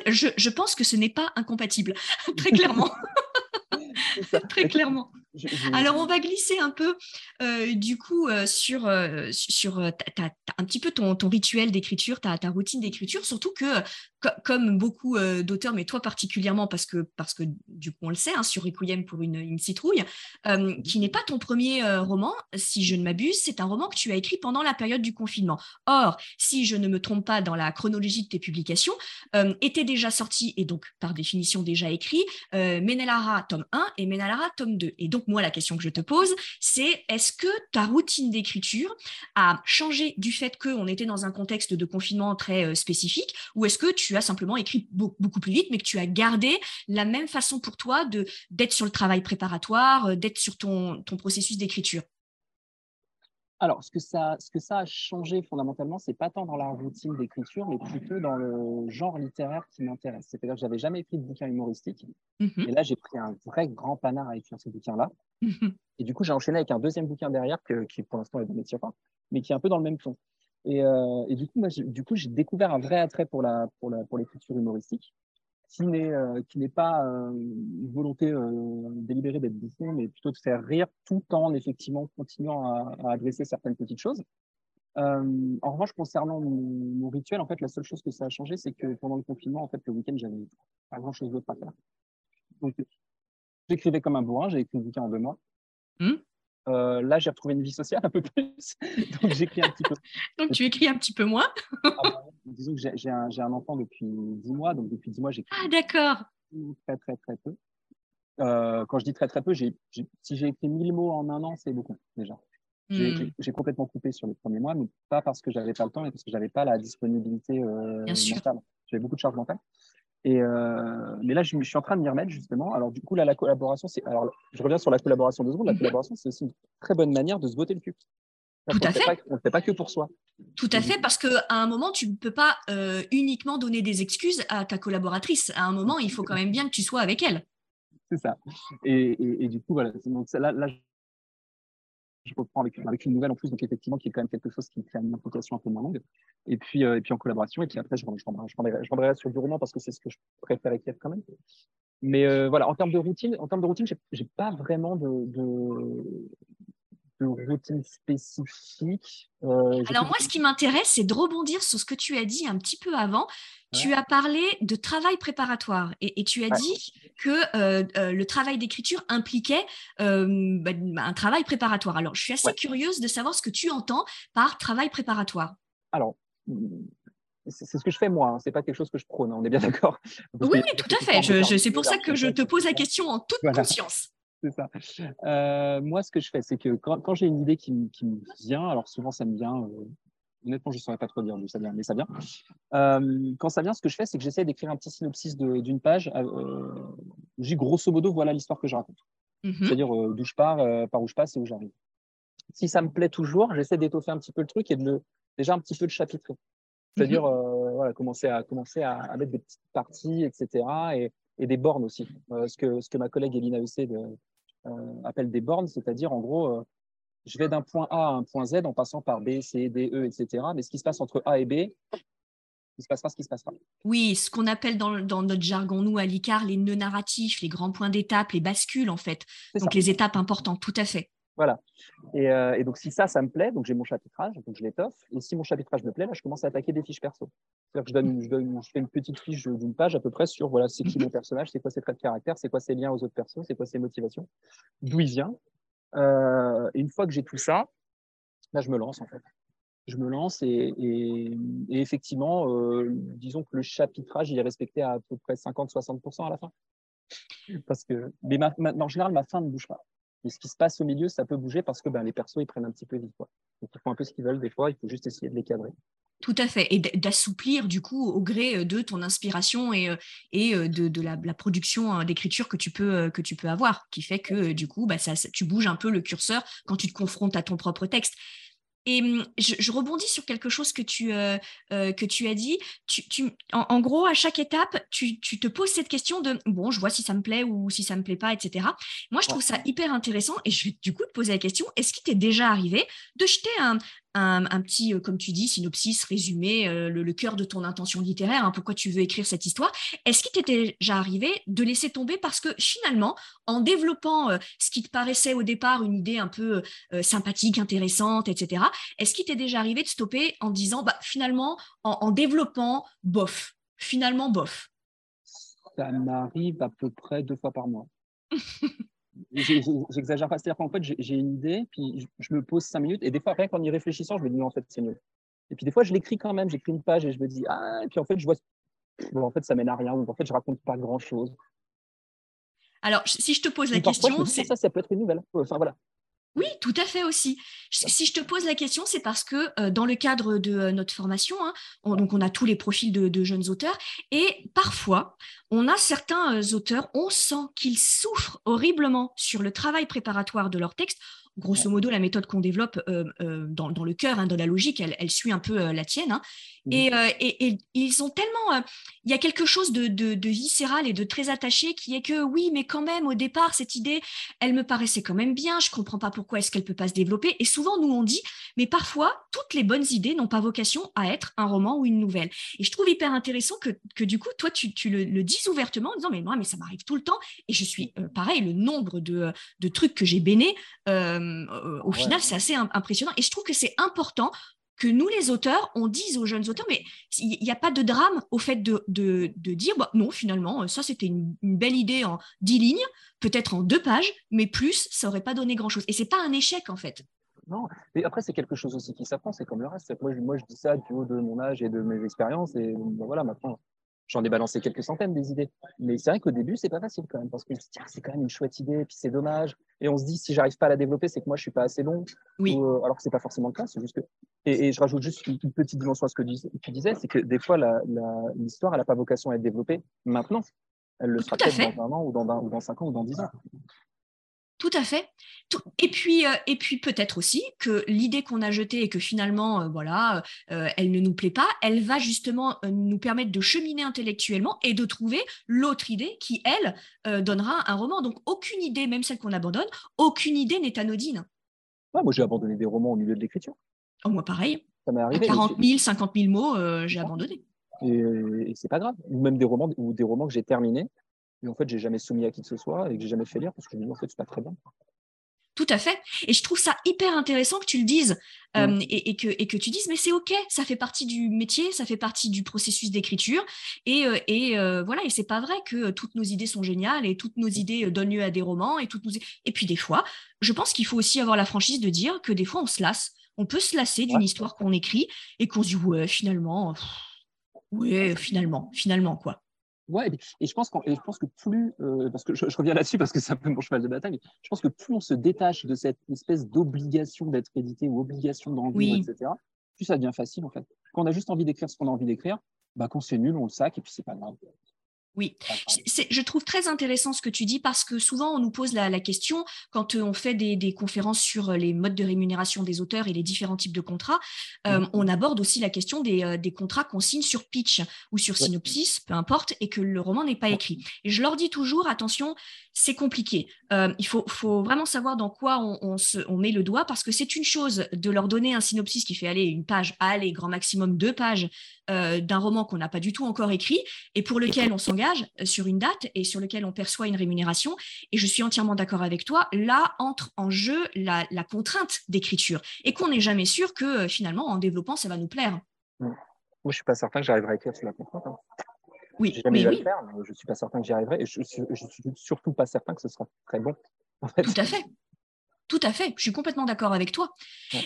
je, je, pense que ce n'est pas incompatible, très clairement. Très clairement. Alors, on va glisser un peu, euh, du coup, euh, sur, euh, sur un petit peu ton, ton rituel d'écriture, ta, ta, routine d'écriture, surtout que, comme beaucoup d'auteurs, mais toi particulièrement, parce que, parce que du coup, on le sait, hein, sur Requiem pour une, une citrouille, mmh qui n'est pas ton premier roman, si je ne m'abuse, c'est un roman que tu as écrit pendant la période du confinement. Or, si je ne me trompe pas dans la chronologie de tes publications, était déjà sorti, et donc par définition déjà écrit, Menelara, tome 1 et Menalara, tome 2. Et donc, moi, la question que je te pose, c'est est-ce que ta routine d'écriture a changé du fait qu'on était dans un contexte de confinement très euh, spécifique, ou est-ce que tu as simplement écrit beaucoup plus vite, mais que tu as gardé la même façon pour toi d'être sur le travail préparatoire, euh, d'être sur ton processus d'écriture alors, ce que, ça, ce que ça a changé fondamentalement, c'est pas tant dans la routine d'écriture, mais plutôt dans le genre littéraire qui m'intéresse. C'est-à-dire que j'avais jamais écrit de bouquin humoristique. Mmh et là, j'ai pris un vrai grand panard à écrire ce bouquin-là. Mmh et du coup, j'ai enchaîné avec un deuxième bouquin derrière, qui pour l'instant est dans mes pas, mais qui est un peu dans le même ton. Et, euh, et du coup, moi, du coup, j'ai découvert un vrai attrait pour la, pour la, pour l'écriture humoristique qui n'est euh, qui n'est pas euh, une volonté délibérée d'être bouffon, mais plutôt de faire rire tout en effectivement continuant à, adresser certaines petites choses. en revanche, concernant mon, rituel, en fait, la seule chose que ça a changé, c'est que pendant le confinement, en fait, le week-end, j'avais pas grand-chose d'autre à faire. Donc, j'écrivais comme un bourrin, j'ai écrit le bouquin en deux mois. Mmh. Là, j'ai retrouvé une vie sociale un peu plus, donc j'écris un petit peu. donc tu écris un petit peu moins ah bah disons que j'ai un, un, enfant depuis 10 mois, donc depuis 10 mois, j'écris ah, d'accord. très, très, très peu. Euh, quand je dis très, très peu, si j'ai écrit 1000 mots en un an, c'est beaucoup déjà. Hmm. J'ai complètement coupé sur les premiers mois, mais pas parce que j'avais pas le temps, mais parce que j'avais pas la disponibilité euh, mentale. J'avais beaucoup de charges mentales. Et euh, mais là, je, suis en train de m'y remettre justement. Alors du coup, là, la collaboration, c'est. Alors, je reviens sur la collaboration de secondes. La mhm. collaboration, c'est aussi une très bonne manière de se botter le cul. Tout à fait. on ne fait pas que pour soi. Tout à fait, parce qu'à un moment, tu ne peux pas euh, uniquement donner des excuses à ta collaboratrice. À un moment, il faut quand même bien que tu sois avec elle. C'est ça. Et, du coup, voilà. Donc, là, là, je reprends avec, une nouvelle en plus, donc effectivement, qui est quand même quelque chose qui crée une implication un peu moins longue. Et puis, euh, et puis en collaboration. Et puis après, je, je, je, vendrai, sur du roman parce que c'est ce que je préfère écrire quand même. Mais euh, voilà, en termes de routine, en termes de routine, j'ai pas vraiment de routine spécifique. Alors moi, ce qui m'intéresse, c'est de rebondir sur ce que tu as dit un petit peu avant. Tu as parlé de travail préparatoire et, tu as dit que le travail d'écriture impliquait bah, un travail préparatoire. Alors, je suis assez curieuse de savoir ce que tu entends par travail préparatoire. Alors, mmh, c'est ce que je fais moi, hein. c'est pas quelque chose que je prône, hein, on est bien d'accord. Oui, tout à fait. C'est pour ça que je te pose la question en toute conscience. C'est ça. Euh, moi, ce que je fais, c'est que quand, j'ai une idée qui, me vient, alors souvent ça me vient, euh, honnêtement, je ne saurais pas trop dire d'où ça vient, mais ça vient. Euh, quand ça vient, ce que je fais, c'est que j'essaie d'écrire un petit synopsis d'une page. j'ai grosso modo, voilà l'histoire que je raconte. Mmh C'est-à-dire d'où je pars, par où je passe et où j'arrive. Si ça me plaît toujours, j'essaie d'étoffer un petit peu le truc et de le, déjà un petit peu le chapitrer. C'est-à-dire mmh voilà, commencer, à, commencer à, mettre des petites parties, etc. Et, et des bornes aussi. ce, que, ce que ma collègue Elina Essé de, euh, appelle des bornes, c'est-à-dire en gros, euh, je vais d'un point A à un point Z en passant par B, C, D, E, etc. Mais ce qui se passe entre A et B, il se passera ce qui se passera. Oui, ce qu'on appelle dans, notre jargon, nous, à l'ICAR, les nœuds narratifs, les grands points d'étape, les bascules, en fait. Donc, les étapes importantes, tout à fait. Voilà. Euh, et, donc, si ça, ça me plaît, donc j'ai mon chapitrage, donc je l'étoffe. Et si mon chapitrage me plaît, là, je commence à attaquer des fiches perso. C'est-à-dire que je, donne, je, donne, fais une petite fiche d'une page à peu près sur voilà, c'est qui mon personnage, c'est quoi ses traits de caractère, c'est quoi ses liens aux autres persos, c'est quoi ses motivations, d'où il vient. Euh, et une fois que j'ai tout ça, là, je me lance en fait. Je me lance et, effectivement, euh, disons que le chapitrage, il est respecté à peu près 50-60% à la fin. Parce que, mais en général, ma fin ne bouge pas. Mais ce qui se passe au milieu, ça peut bouger parce que ben, les persos, ils prennent un petit peu vie. Quoi. Donc, ils font un peu ce qu'ils veulent des fois, il faut juste essayer de les cadrer. Tout à fait, et d'assouplir du coup au gré euh, de ton inspiration et, euh, et euh, de, la, production hein, d'écriture que tu peux que tu peux avoir, qui fait que du coup, bah, ça, tu bouges un peu le curseur quand tu te confrontes à ton propre texte. Et mmh, je, rebondis sur quelque chose que tu, euh, euh, que tu as dit. Tu, en, gros, à chaque étape, tu, te poses cette question de bon, je vois si ça me plaît ou si ça ne me plaît pas, etc. Moi, je trouve ça hyper intéressant et je vais du coup te poser la question est-ce qu'il t'est déjà arrivé de jeter un, un, petit, euh, comme tu dis, synopsis, résumé, euh, le, cœur de ton intention littéraire, hein, pourquoi tu veux écrire cette histoire. Est-ce qu'il t'était déjà arrivé de laisser tomber parce que finalement, en développant euh, ce qui te paraissait au départ une idée un peu sympathique, intéressante, etc., est-ce qu'il t'est déjà arrivé de stopper en disant, bah, finalement, en, en développant, bof, finalement, bof? Ça m'arrive à peu près deux fois par mois. J'exagère pas, c'est-à-dire qu'en fait, j'ai une idée, puis je me pose cinq minutes, et des fois, rien qu'en y réfléchissant, je me dis, non, en fait, c'est mieux. Et puis des fois, je l'écris quand même, j'écris une page et je me dis, ah, et puis en fait, je vois, bon, en fait, ça mène à rien, donc en fait, je raconte pas grand-chose. Alors, si je te pose la question, c'est ça, ça peut être une nouvelle. Enfin, voilà. Oui, tout à fait aussi. Si je te pose la question, c'est parce que euh, dans le cadre de euh, notre formation, hein, on, a tous les profils de, jeunes auteurs, et parfois, on a certains euh, auteurs, on sent qu'ils souffrent horriblement sur le travail préparatoire de leur texte grosso modo, la méthode qu'on développe euh, euh, dans, le cœur, hein, dans la logique, elle, suit un peu euh, la tienne. Hein. Et, ils ont tellement. Il y a quelque chose de, viscéral et de très attaché qui est que oui, mais quand même, au départ, cette idée, elle me paraissait quand même bien. Je ne comprends pas pourquoi est-ce qu'elle ne peut pas se développer. Et souvent, nous, on dit, mais parfois, toutes les bonnes idées n'ont pas vocation à être un roman ou une nouvelle. Et je trouve hyper intéressant que, du coup, toi, tu, le, le, dis ouvertement en disant, mais moi, mais ça m'arrive tout le temps. Et je suis, pareil, le nombre de, trucs que j'ai béné euh, au final, c'est assez impressionnant. Et je trouve que c'est important que nous, les auteurs, on dise aux jeunes auteurs, mais il n'y a pas de drame au fait de, de, dire, bah, non, finalement, ça, c'était une, belle idée en dix lignes, peut-être en deux pages, mais plus, ça n'aurait pas donné grand-chose. Et c'est pas un échec, en fait. Non, mais après, c'est quelque chose aussi qui s'apprend, c'est comme le reste. Moi je, moi, je dis ça du haut de mon âge et de mes expériences, et ben voilà, maintenant, J'en ai balancé quelques centaines des idées. Mais c'est vrai qu'au début, c'est pas facile quand même, parce que c'est quand même une chouette idée, puis c'est dommage. Et on se dit, si j'arrive pas à la développer, c'est que moi, je suis pas assez bon. Oui. Euh, alors que c'est pas forcément le cas, c'est juste que. Et, je rajoute juste une, petite dimension à ce que tu disais, c'est que des fois, l'histoire, elle n'a pas vocation à être développée maintenant. Elle le sera peut-être dans un an, ou dans, ou dans cinq ans, ou dans dix ans. Tout à fait. Et puis, euh, et puis peut-être aussi que l'idée qu'on a jetée et que finalement, euh, voilà, euh, elle ne nous plaît pas, elle va justement nous permettre de cheminer intellectuellement et de trouver l'autre idée qui, elle, donnera un roman. Donc, aucune idée, même celle qu'on abandonne, aucune idée n'est anodine. moi, j'ai abandonné des romans au milieu de l'écriture. Oh, moi, pareil. Ça m'est arrivé. 40 000, 50 000 mots, j'ai abandonné. Et, et c'est pas grave. Ou même des romans, ou des romans que j'ai terminés et en fait, j'ai jamais soumis à qui que ce soit et que j'ai jamais fait lire parce que je me dis, en fait, c'est pas très bien. Tout à fait. Et je trouve ça hyper intéressant que tu le dises euh, et, que, et, que, tu dises, mais c'est OK, ça fait partie du métier, ça fait partie du processus d'écriture. Et, euh, et euh, voilà, et c'est pas vrai que toutes nos idées sont géniales et toutes nos idées donnent lieu à des romans. Et, toutes nos... et puis des fois, je pense qu'il faut aussi avoir la franchise de dire que des fois, on se lasse. On peut se lasser d'une histoire qu'on écrit et qu'on se dit, ouais, finalement, ouais, finalement, finalement, quoi. Ouais, et, je pense, je pense que plus, euh, parce que je, reviens là-dessus parce que c'est un peu mon cheval de bataille, mais je pense que plus on se détache de cette espèce d'obligation d'être édité ou obligation d'en vivre, etc., plus ça devient facile en fait. Quand on a juste envie d'écrire ce qu'on a envie d'écrire, bah, quand c'est nul, on le sac et puis c'est pas grave. Oui, je trouve très intéressant ce que tu dis parce que souvent on nous pose la, question quand euh, on fait des, conférences sur euh, les modes de rémunération des auteurs et les différents types de contrats, euh, mmh. on aborde aussi la question des, contrats qu'on signe sur pitch ou sur synopsis, peu importe, et que le roman n'est pas écrit. Et je leur dis toujours, attention, c'est compliqué. il faut, vraiment savoir dans quoi on, on met le doigt parce que c'est une chose de leur donner un synopsis qui fait aller une page, aller grand maximum deux pages euh, d'un roman qu'on n'a pas du tout encore écrit et pour lequel on s'engage euh, sur une date et sur lequel on perçoit une rémunération. Et je suis entièrement d'accord avec toi, là entre en jeu la, contrainte d'écriture et qu'on n'est jamais sûr que euh, finalement, en développant, ça va nous plaire. Moi, je ne suis pas certain que j'arriverai à écrire sur la contrainte. Hein. Oui, jamais oui. le faire, mais je ne suis pas certain que j'y arriverai et je ne suis surtout pas certain que ce sera très bon. Tout à fait. Tout à fait, je suis complètement d'accord avec toi.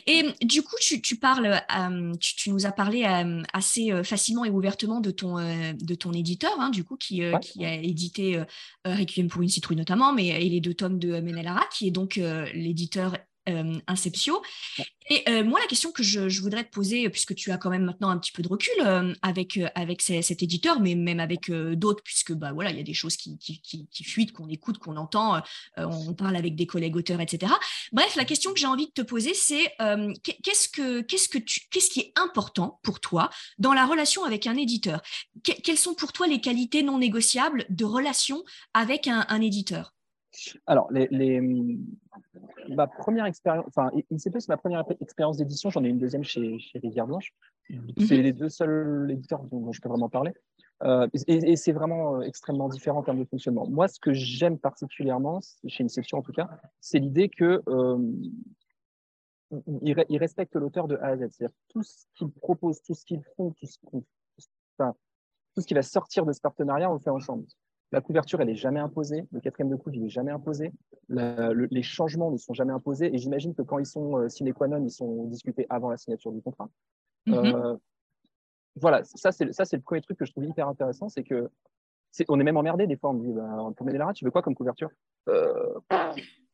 Et du coup, tu, parles, euh, tu, nous as parlé euh, assez euh, facilement et ouvertement de ton, de ton éditeur, hein, du coup, qui, qui a édité Requiem pour une citrouille notamment, mais et les deux tomes de Menelara, qui est donc l'éditeur euh, Inceptio. Et euh, moi, la question que je, voudrais te poser, puisque tu as quand même maintenant un petit peu de recul euh, avec, avec cet éditeur, mais même avec d'autres, puisque bah, voilà, il y a des choses qui, qui, fuitent, qu'on écoute, qu'on entend, on parle avec des collègues auteurs, etc. Bref, la question que j'ai envie de te poser, c'est qu'est-ce, que, qu'est-ce, que tu, qu'est-ce qui est important pour toi dans la relation avec un éditeur? Quelles sont pour toi les qualités non négociables de relation avec un, un éditeur? Alors, les, ma première expérience, enfin, ICP, c'est ma première expérience d'édition. J'en ai une deuxième chez, chez Rivière Blanche. Mhm. C'est les deux seuls éditeurs dont, je peux vraiment parler. Euh, et, c'est vraiment euh, extrêmement différent en termes de fonctionnement. Moi, ce que j'aime particulièrement, chez Inception en tout cas, c'est l'idée que euh, l'auteur de A à Z. C'est-à-dire tout ce qu'ils proposent, tout ce qu'ils font, tout ce, tout ce qui va sortir de ce partenariat, on le fait ensemble. La couverture, elle n'est jamais imposée. Le quatrième de couve, il n'est jamais imposé. les changements ne sont jamais imposés. Et j'imagine que quand ils sont euh, sine qua non, ils sont discutés avant la signature du contrat. Mhm. Euh, voilà, ça c'est, le premier truc que je trouve hyper intéressant. C'est que on est même emmerdé des fois. On me dit, bah, pour Médélara, tu veux quoi comme couverture? Euh,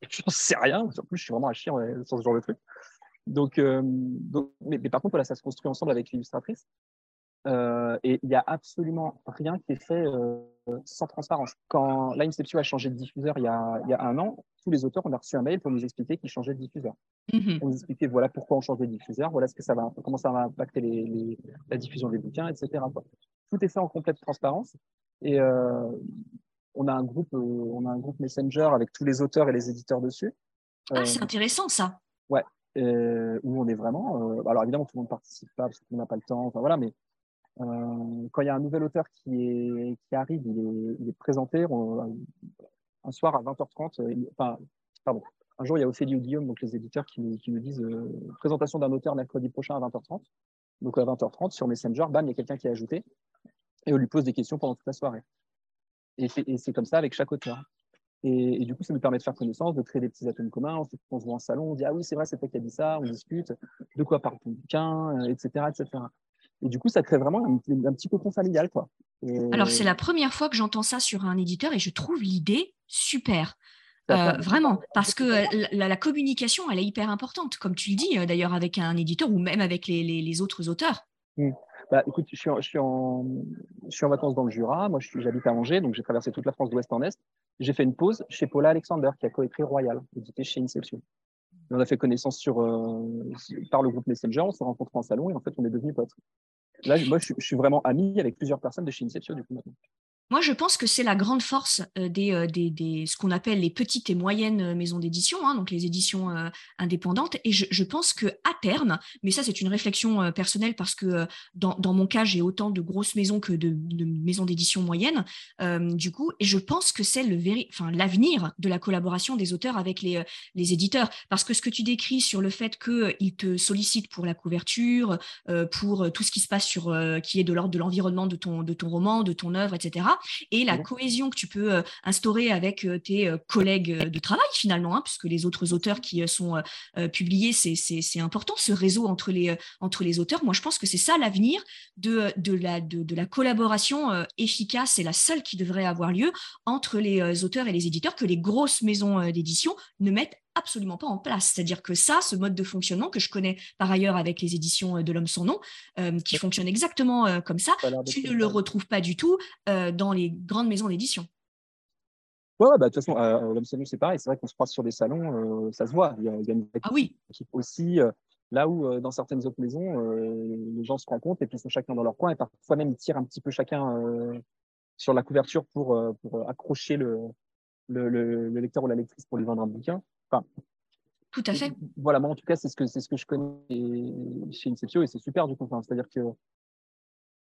Je n'en sais rien. En plus, je suis vraiment à chier sur ce genre de truc. Donc, euh, mais, par contre, voilà, ça se construit ensemble avec l'illustratrice. Euh, et il n'y a absolument rien qui est fait euh, sans transparence. Quand l'Inception a changé de diffuseur il y, a, il y, a, un an, tous les auteurs ont reçu un mail pour nous expliquer qu'ils changeaient de diffuseur. Mm-hmm. On nous expliquait voilà pourquoi on change de diffuseur, voilà ce que ça va, comment ça va impacter les, la diffusion des bouquins, etc. Tout est fait en complète transparence. Et euh, on a un groupe, on a un groupe Messenger avec tous les auteurs et les éditeurs dessus. Ah, c'est intéressant ça. Ouais, où on est vraiment. alors évidemment, tout le monde participe pas parce qu'on n'a pas le temps. Enfin voilà, mais quand il y a un nouvel auteur qui, arrive, il est, présenté un soir à 20h30. Euh, enfin, pardon. Un jour, il y a Ophélie ou Guillaume, donc les éditeurs, qui nous, disent euh, présentation d'un auteur mercredi prochain à 20h30. Donc à 20h30, sur Messenger, bam, il y a quelqu'un qui est ajouté et on lui pose des questions pendant toute la soirée. Et c'est comme ça avec chaque auteur. Et, du coup, ça nous permet de faire connaissance, de créer des petits atomes communs. On se voit en salon, on dit Ah oui, c'est vrai, c'est toi qui as dit ça, on discute, de quoi parle ton bouquin, etc., etc. Et du coup, ça crée vraiment un, petit cocon familial. Quoi. Alors, c'est la première fois que j'entends ça sur un éditeur et je trouve l'idée super. Euh, vraiment, parce que euh, la, communication, elle est hyper importante, comme tu le dis euh, d'ailleurs avec un éditeur ou même avec les, autres auteurs. Mmh. Bah, écoute, je suis, en, je, suis en, je suis en vacances dans le Jura, moi j'habite à Angers, donc j'ai traversé toute la France d'ouest en est. J'ai fait une pause chez Paula Alexander, qui a coécrit Royal, édité chez Inception. On a fait connaissance sur, par le groupe Messenger, on s'est rencontrés en salon et en fait on est devenus potes. Là, moi, je, suis vraiment ami avec plusieurs personnes de chez Inception, du coup, maintenant. Moi, je pense que c'est la grande force euh, des, euh, des, ce qu'on appelle les petites et moyennes euh, maisons d'édition, hein, donc les éditions indépendantes. Et je, pense que à terme, mais ça c'est une réflexion personnelle parce que dans, mon cas j'ai autant de grosses maisons que de, maisons d'édition moyennes, du coup, et je pense que c'est le l'avenir de la collaboration des auteurs avec les, les éditeurs, parce que ce que tu décris sur le fait qu'ils te sollicitent pour la couverture, pour tout ce qui se passe sur, qui est de l'ordre de l'environnement de ton, de ton roman, de ton œuvre, etc et la cohésion que tu peux euh, instaurer avec euh, tes euh, collègues de travail finalement, hein, puisque les autres auteurs qui sont publiés, c'est important, ce réseau entre les, entre les auteurs. Moi, je pense que c'est ça l'avenir de, de, la, de, la collaboration efficace, c'est la seule qui devrait avoir lieu entre les auteurs et les éditeurs, que les grosses maisons d'édition ne mettent absolument pas en place. C'est-à-dire que ça, ce mode de fonctionnement que je connais par ailleurs avec les éditions euh, de l'homme sans nom, euh, qui fonctionne exactement euh, comme ça, tu ne le retrouves pas du tout dans les grandes maisons d'édition. Ouais, bah, de toute façon, l'homme sans nom, c'est pareil. C'est vrai qu'on se croise sur des salons, ça se voit. Il y a, une ah oui. équipe aussi. Là où dans certaines autres maisons, les gens se rencontrent et puis ils sont chacun dans leur coin et parfois même ils tirent un petit peu chacun sur la couverture pour, pour accrocher le, le, le, lecteur ou la lectrice pour lui vendre un bouquin. Tout à fait. Voilà, moi en tout cas, c'est ce que, c'est ce que je connais chez Inceptio et c'est super du coup. C'est-à-dire que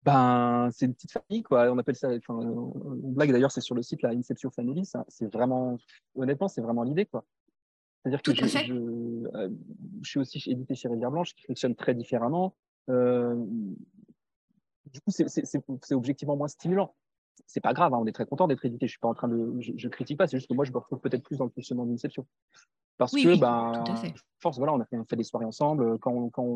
ben, c'est une petite famille, quoi. On appelle ça, enfin, une blague d'ailleurs, c'est sur le site, la Inception Family. c'est vraiment, honnêtement, c'est vraiment l'idée, quoi. C'est-à-dire que je, je, euh, je, suis aussi édité chez Rivière Blanche, qui fonctionne très différemment. Euh, du coup, c'est objectivement moins stimulant c'est pas grave, hein, on est très content d'être édité. Je suis pas en train de, je, critique pas, c'est juste que moi je me retrouve peut-être plus dans le fonctionnement d'Inception. Parce que, ben, force, voilà, on a fait, des soirées ensemble. Quand on, quand,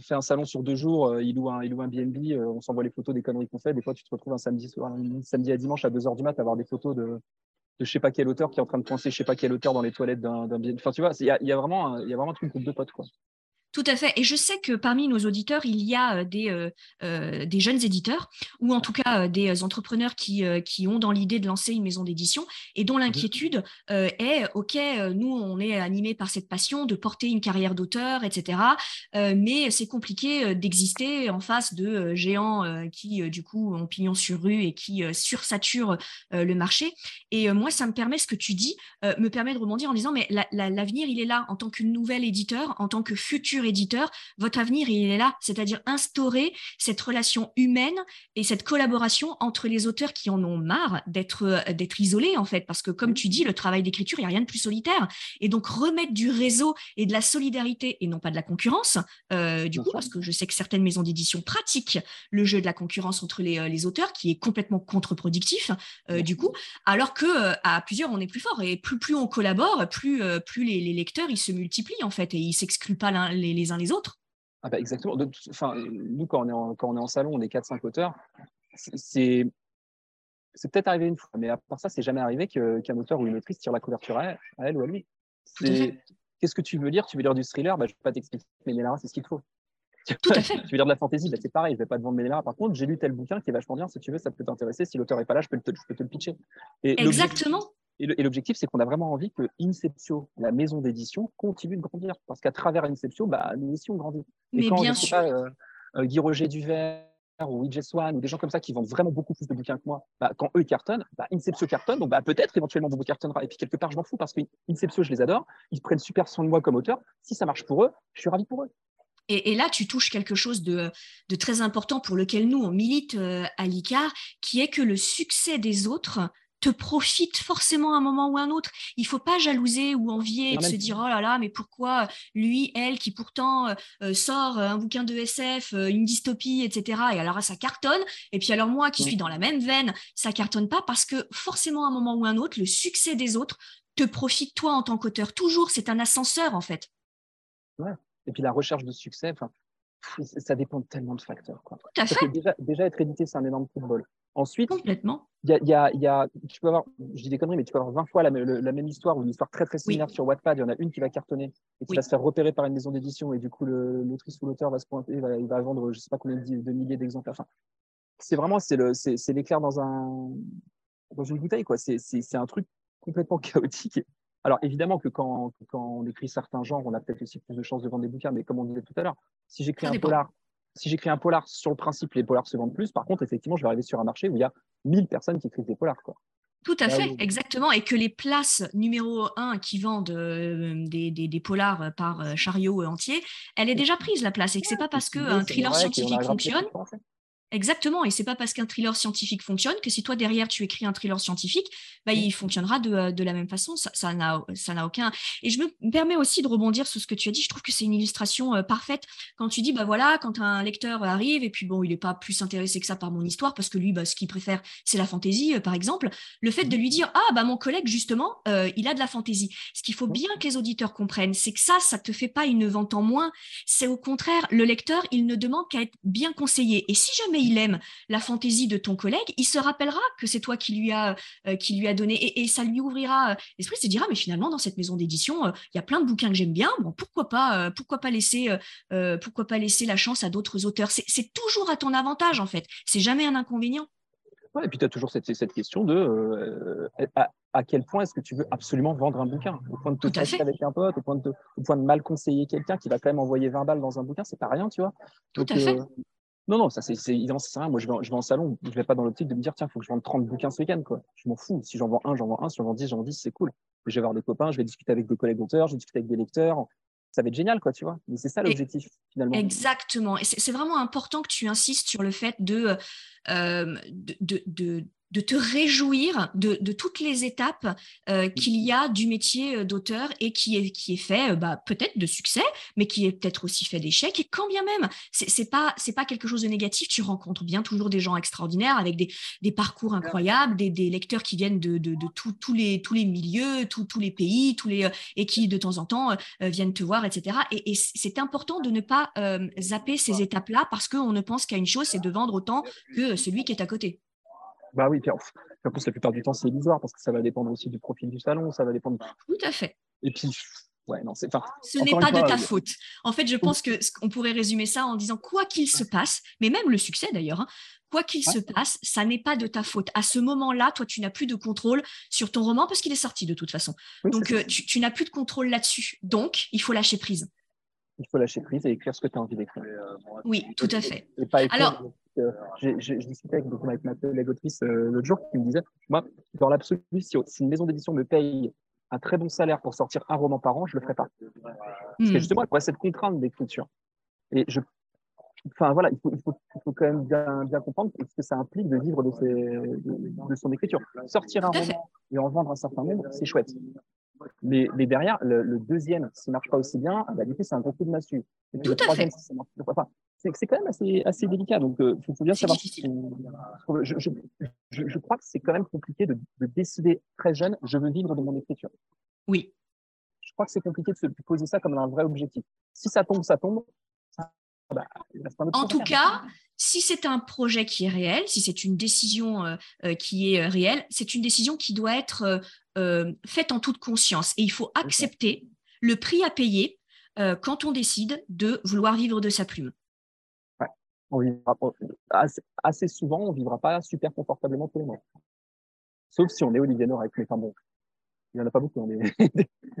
fait un salon sur deux jours, euh, il loue un, il loue un BNB, euh, on s'envoie les photos des conneries qu'on fait. Des fois, tu te retrouves un samedi, soir, un samedi à dimanche à 2 h du mat à avoir des photos de, de je sais pas quel auteur qui est en train de penser je sais pas quel auteur dans les toilettes d'un BNB. Enfin, tu vois, il y a, y a, vraiment, il y a vraiment un truc de potes, quoi. Tout à fait. Et je sais que parmi nos auditeurs, il y a euh, des, euh, euh, des jeunes éditeurs ou en tout cas des entrepreneurs qui, qui ont dans l'idée de lancer une maison d'édition et dont l'inquiétude est, OK, nous, on est animés par cette passion de porter une carrière d'auteur, etc. mais c'est compliqué d'exister en face de géants qui, du coup, ont pignon sur rue et qui sursaturent le marché. Et moi, ça me permet, ce que tu dis, me permet de rebondir en disant, mais l'avenir, il est là en tant que nouvel éditeur, en tant que futur éditeur, votre avenir, il est là, c'est-à-dire instaurer cette relation humaine et cette collaboration entre les auteurs qui en ont marre d'être euh, d'être isolés, en fait, parce que comme tu dis, le travail d'écriture, il n'y a rien de plus solitaire. Et donc, remettre du réseau et de la solidarité et non pas de la concurrence, euh, du coup, parce que je sais que certaines maisons d'édition pratiquent le jeu de la concurrence entre les, euh, les auteurs, qui est complètement contre-productif, du coup, alors que à plusieurs, on est plus fort. Et plus, plus on collabore, plus, plus les, les lecteurs, ils se multiplient, en fait, et ils s'excluent pas les, les uns les autres. Ah bah exactement. enfin, nous, quand on, est en, quand on est en salon, on est 4-5 auteurs. C'est c'est peut-être arrivé une fois, mais à part ça, c'est jamais arrivé qu'un auteur ou une autrice tire la couverture à elle, ou à lui. Qu'est-ce que tu veux lire? Tu veux lire du thriller? Bah, Je ne vais pas t'expliquer, mais Ménélara, c'est ce qu'il faut. Tout à fait. tu veux lire de la fantasy? Bah, C'est pareil, je ne vais pas te vendre Ménélara. Par contre, j'ai lu tel bouquin qui est vachement bien. Si tu veux, ça peut t'intéresser. Si l'auteur n'est pas là, je peux, te, je peux te le pitcher. Et Exactement. Et l'objectif, c'est qu'on a vraiment envie que Inceptio, la maison d'édition, continue de grandir. Parce qu'à travers Inceptio, bah, nous aussi, on grandit. Et Mais quand, bien sûr. Pas, euh, euh, Guy Roger Duvert ou Widget Swan ou des gens comme ça qui vendent vraiment beaucoup plus de bouquins que moi, bah, quand eux cartonnent, bah, Inceptio cartonne, donc bah, peut-être éventuellement vous cartonnera. Et puis quelque part, je m'en fous parce que Inceptio, je les adore, ils prennent super soin de moi comme auteur. Si ça marche pour eux, je suis ravi pour eux. Et, là, tu touches quelque chose de, de, très important pour lequel nous, on milite euh, à l'ICAR, qui est que le succès des autres te profite forcément à un moment ou à un autre. Il faut pas jalouser ou envier et se dire oh là là, mais pourquoi lui, elle, qui pourtant euh, euh, sort un bouquin de SF, euh, une dystopie, etc. Et alors ça cartonne. Et puis alors moi qui suis dans la même veine, ça cartonne pas parce que forcément à un moment ou à un autre, le succès des autres te profite toi en tant qu'auteur. Toujours, c'est un ascenseur en fait. Ouais. Et puis la recherche de succès, ça dépend de tellement de facteurs. Quoi. Tout à fait. Déjà, déjà, être édité, c'est un énorme coup de bol. Ensuite, Complètement. Y a, y a, y a, tu peux avoir, je dis des conneries, mais tu peux avoir 20 fois la, la même histoire ou une histoire très très similaire sur Wattpad. Il y en a une qui va cartonner et qui va se faire repérer par une maison d'édition et du coup l'autrice ou l'auteur va se pointer, va, il va vendre je sais pas combien de, milliers d'exemplaires. Enfin, c'est vraiment c'est l'éclair dans un dans une bouteille quoi. C'est un truc complètement chaotique. Alors évidemment que quand, quand on écrit certains genres, on a peut-être aussi plus de chances de vendre des bouquins, mais comme on disait tout à l'heure, si j'écris un polar si j'écris un polar, sur le principe, les polars se vendent plus. Par contre, effectivement, je vais arriver sur un marché où il y a 1000 personnes qui écrivent des polars. Quoi. Tout à fait, exactement. Et que les places numéro 1 qui vendent euh, des, des, polars par euh, chariot entier, elle est déjà prise, la place. Et que c'est pas parce qu'un thriller scientifique fonctionne Exactement, et c'est pas parce qu'un thriller scientifique fonctionne que si toi derrière tu écris un thriller scientifique, bah, il fonctionnera de, euh, de, la même façon. Ça n'a ça n'a aucun. Et je me permets aussi de rebondir sur ce que tu as dit. Je trouve que c'est une illustration euh, parfaite quand tu dis bah voilà quand un lecteur arrive et puis bon il n'est pas plus intéressé que ça par mon histoire parce que lui bah, ce qu'il préfère c'est la fantaisie euh, par exemple. Le fait de lui dire ah bah mon collègue justement il a de la fantaisie. Ce qu'il faut bien que les auditeurs comprennent, c'est que ça ça te fait pas une vente en moins. C'est au contraire le lecteur il ne demande qu'à être bien conseillé. Et si jamais il aime la fantaisie de ton collègue, il se rappellera que c'est toi qui lui a, euh, qui lui a donné et, ça lui ouvrira euh, l'esprit, se dira mais finalement dans cette maison d'édition, euh, il y a plein de bouquins que j'aime bien, bon pourquoi pas, pourquoi pas laisser, pourquoi pas laisser la chance à d'autres auteurs? C'est toujours à ton avantage en fait, c'est jamais un inconvénient. et puis tu as toujours cette, cette question de à, quel point est-ce que tu veux absolument vendre un bouquin? Au point de te casser avec un pote, au point de, au point de mal conseiller quelqu'un qui va quand même envoyer 20 balles dans un bouquin, c'est pas rien, tu vois. Tout à fait. Non, non, ça c'est c'est rien. Moi, je vais, je vais en salon, je vais pas dans l'optique de me dire, tiens, il faut que je vende 30 bouquins ce week-end. Quoi. Je m'en fous. Si j'en vends un, j'en vends un. Si j'en vends 10, j'en vends 10, c'est cool. Je vais voir des copains, je vais discuter avec des collègues d'auteurs, je vais discuter avec des lecteurs. Ça va être génial, quoi, tu vois. Mais c'est ça l'objectif, finalement. Exactement. Et c'est vraiment important que tu insistes sur le fait de, euh, de, de de te réjouir de, toutes les étapes euh, qu'il y a du métier euh, d'auteur et qui est, qui est fait euh, bah, peut-être de succès, mais qui est peut-être aussi fait d'échecs. Et quand bien même, c'est n'est pas, pas quelque chose de négatif, tu rencontres bien toujours des gens extraordinaires avec des, parcours incroyables, des, lecteurs qui viennent de, de, tous les, tous les milieux, tous les pays, tous les, et qui de temps en temps viennent te voir, etc. Et, et c'est important de ne pas zapper ces étapes-là parce qu'on ne pense qu'à une chose, c'est de vendre autant que celui qui est à côté. Bah oui, puis en, plus, la plupart du temps, c'est illusoire parce que ça va dépendre aussi du profil du salon, ça va dépendre. Tout à fait. Et puis, ouais, non, c'est. Ce n'est pas de ta faute. En fait, je pense que qu'on pourrait résumer ça en disant quoi qu'il se passe, mais même le succès d'ailleurs, hein, quoi qu'il se passe, ça n'est pas de ta faute. À ce moment-là, toi, tu n'as plus de contrôle sur ton roman parce qu'il est sorti de toute façon. Donc, euh, tu, tu n'as plus de contrôle là-dessus. Donc, il faut lâcher prise. Il faut lâcher prise et écrire ce que tu as envie d'écrire. Oui, tout à fait. Et pas Alors, je discutais avec, avec ma collègue autrice euh, l'autre jour qui me disait Moi, dans l'absolu, si, une maison d'édition me paye un très bon salaire pour sortir un roman par an, je ne le ferai pas. Parce que hmm. justement, il pourrait cette contrainte d'écriture. Et je, enfin voilà, il faut, il, faut, il faut, quand même bien, bien comprendre ce que ça implique de vivre de, ses, de, son écriture. Sortir un roman et en vendre un certain nombre, c'est chouette. Mais, mais, derrière, le, deuxième, s'il ne marche pas aussi bien, bah, c'est un gros coup de massue. Et puis Tout le troisième, si ça marche pas c'est quand même assez, assez délicat. Donc, il euh, faut, bien savoir. Je, je, je, crois que c'est quand même compliqué de, décider très jeune, je veux vivre de mon écriture. Oui. Je crois que c'est compliqué de se poser ça comme un vrai objectif. Si ça tombe, ça tombe. Bah, en tout cas, si c'est un projet qui est réel, si c'est une décision euh, euh, qui est réelle, c'est une décision qui doit être faite en toute conscience. Et il faut accepter le prix à payer quand on décide de vouloir vivre de sa plume on vivra, assez, souvent, on ne vivra pas super confortablement tous les mois. Sauf si on est Olivier Norek. Mais enfin bon, il n'y en a pas beaucoup. Hein,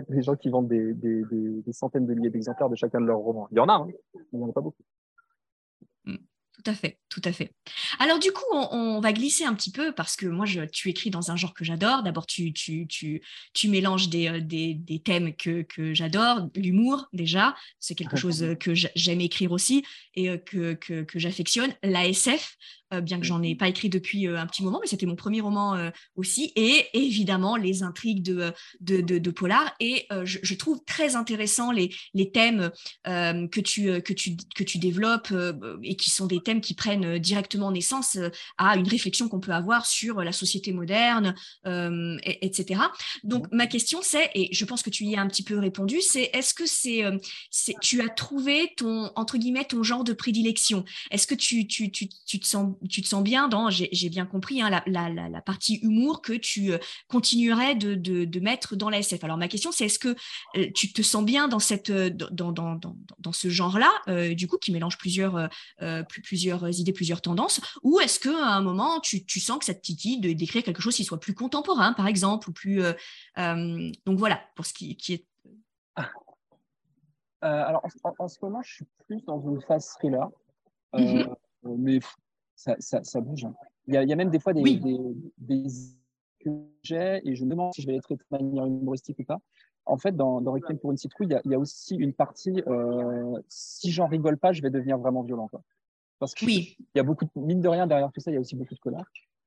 des, gens qui vendent des, centaines de milliers d'exemplaires de chacun de leurs romans. Il y en a, hein, mais il n'y en a pas beaucoup. Tout à fait, tout à fait. Alors du coup, on, va glisser un petit peu parce que moi, je, tu écris dans un genre que j'adore. D'abord, tu, tu, tu, tu mélanges des, euh, des, des, thèmes que, que j'adore, l'humour déjà, c'est quelque chose euh, que j'aime écrire aussi et euh, que, que, que j'affectionne. L'ASF, euh, bien que j'en ai pas écrit depuis un petit moment, mais c'était mon premier roman aussi, et évidemment les intrigues de, de, de, Polar. Et je, trouve très intéressant les, les thèmes que, tu, que, tu, que tu développes et qui sont des thèmes qui prennent directement naissance à une réflexion qu'on peut avoir sur la société moderne, etc. Donc ma question c'est, et je pense que tu y as un petit peu répondu, c'est est-ce que c'est, tu as trouvé ton, entre guillemets, ton genre de prédilection? Est-ce que tu, tu, tu, tu te sens tu te sens bien dans, j'ai bien compris, hein, la, partie humour que tu euh, continuerais de, mettre dans la SF? Alors ma question, c'est est-ce que euh, tu te sens bien dans, cette, euh, dans, dans, ce genre-là, du coup, qui mélange plusieurs, plusieurs idées, plusieurs tendances, ou est-ce qu'à un moment, tu, sens que ça te titille d'écrire quelque chose qui soit plus contemporain, par exemple, ou plus... donc voilà, pour ce qui, qui est... alors, en, en, ce moment, je suis plus dans une phase thriller. Mhm. Mais ça, ça, bouge. Hein. Il y, a, il y, a, même des fois des, des, des j'ai et je me demande si je vais les traiter de manière humoristique ou pas. En fait, dans, dans Requiem pour une citrouille, il y, a, il y a aussi une partie, euh, si j'en rigole pas, je vais devenir vraiment violent. Quoi. Parce qu'il oui. y a beaucoup de, mine de rien, derrière tout ça, il y a aussi beaucoup de colère.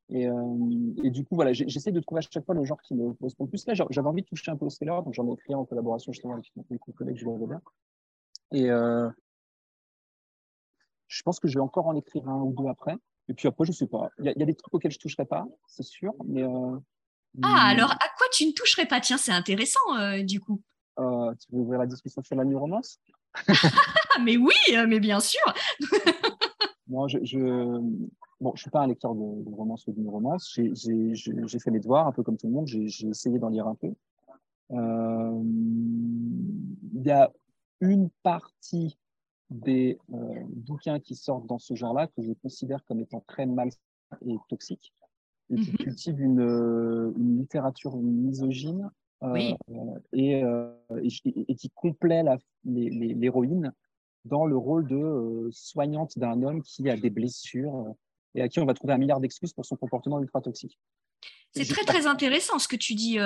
Et, euh, et du coup, voilà, j'essaie de trouver à chaque fois le genre qui me correspond le plus. Là, j'avais envie de toucher un peu au thriller, donc j'en ai écrit en collaboration justement avec mes collègues je vois bien. Et euh, je pense que je vais encore en écrire un ou deux après. Et puis après, je sais pas. Il y, y, a des trucs auxquels je toucherai pas, c'est sûr. Mais euh, ah, alors à quoi tu ne toucherais pas? Tiens, c'est intéressant du coup. Tu veux ouvrir la discussion sur la romance Mais oui, mais bien sûr. Moi, je, je, bon, je suis pas un lecteur de, de romance ou de new romance. J'ai fait mes devoirs, un peu comme tout le monde. J'ai essayé d'en lire un peu. Euh, il y a une partie des euh, bouquins qui sortent dans ce genre-là que je considère comme étant très mal et toxiques et qui cultive une, une, littérature misogyne euh, et, et, et, qui complaît l'héroïne dans le rôle de soignante d'un homme qui a des blessures et à qui on va trouver un milliard d'excuses pour son comportement ultra toxique. C'est très très intéressant ce que tu dis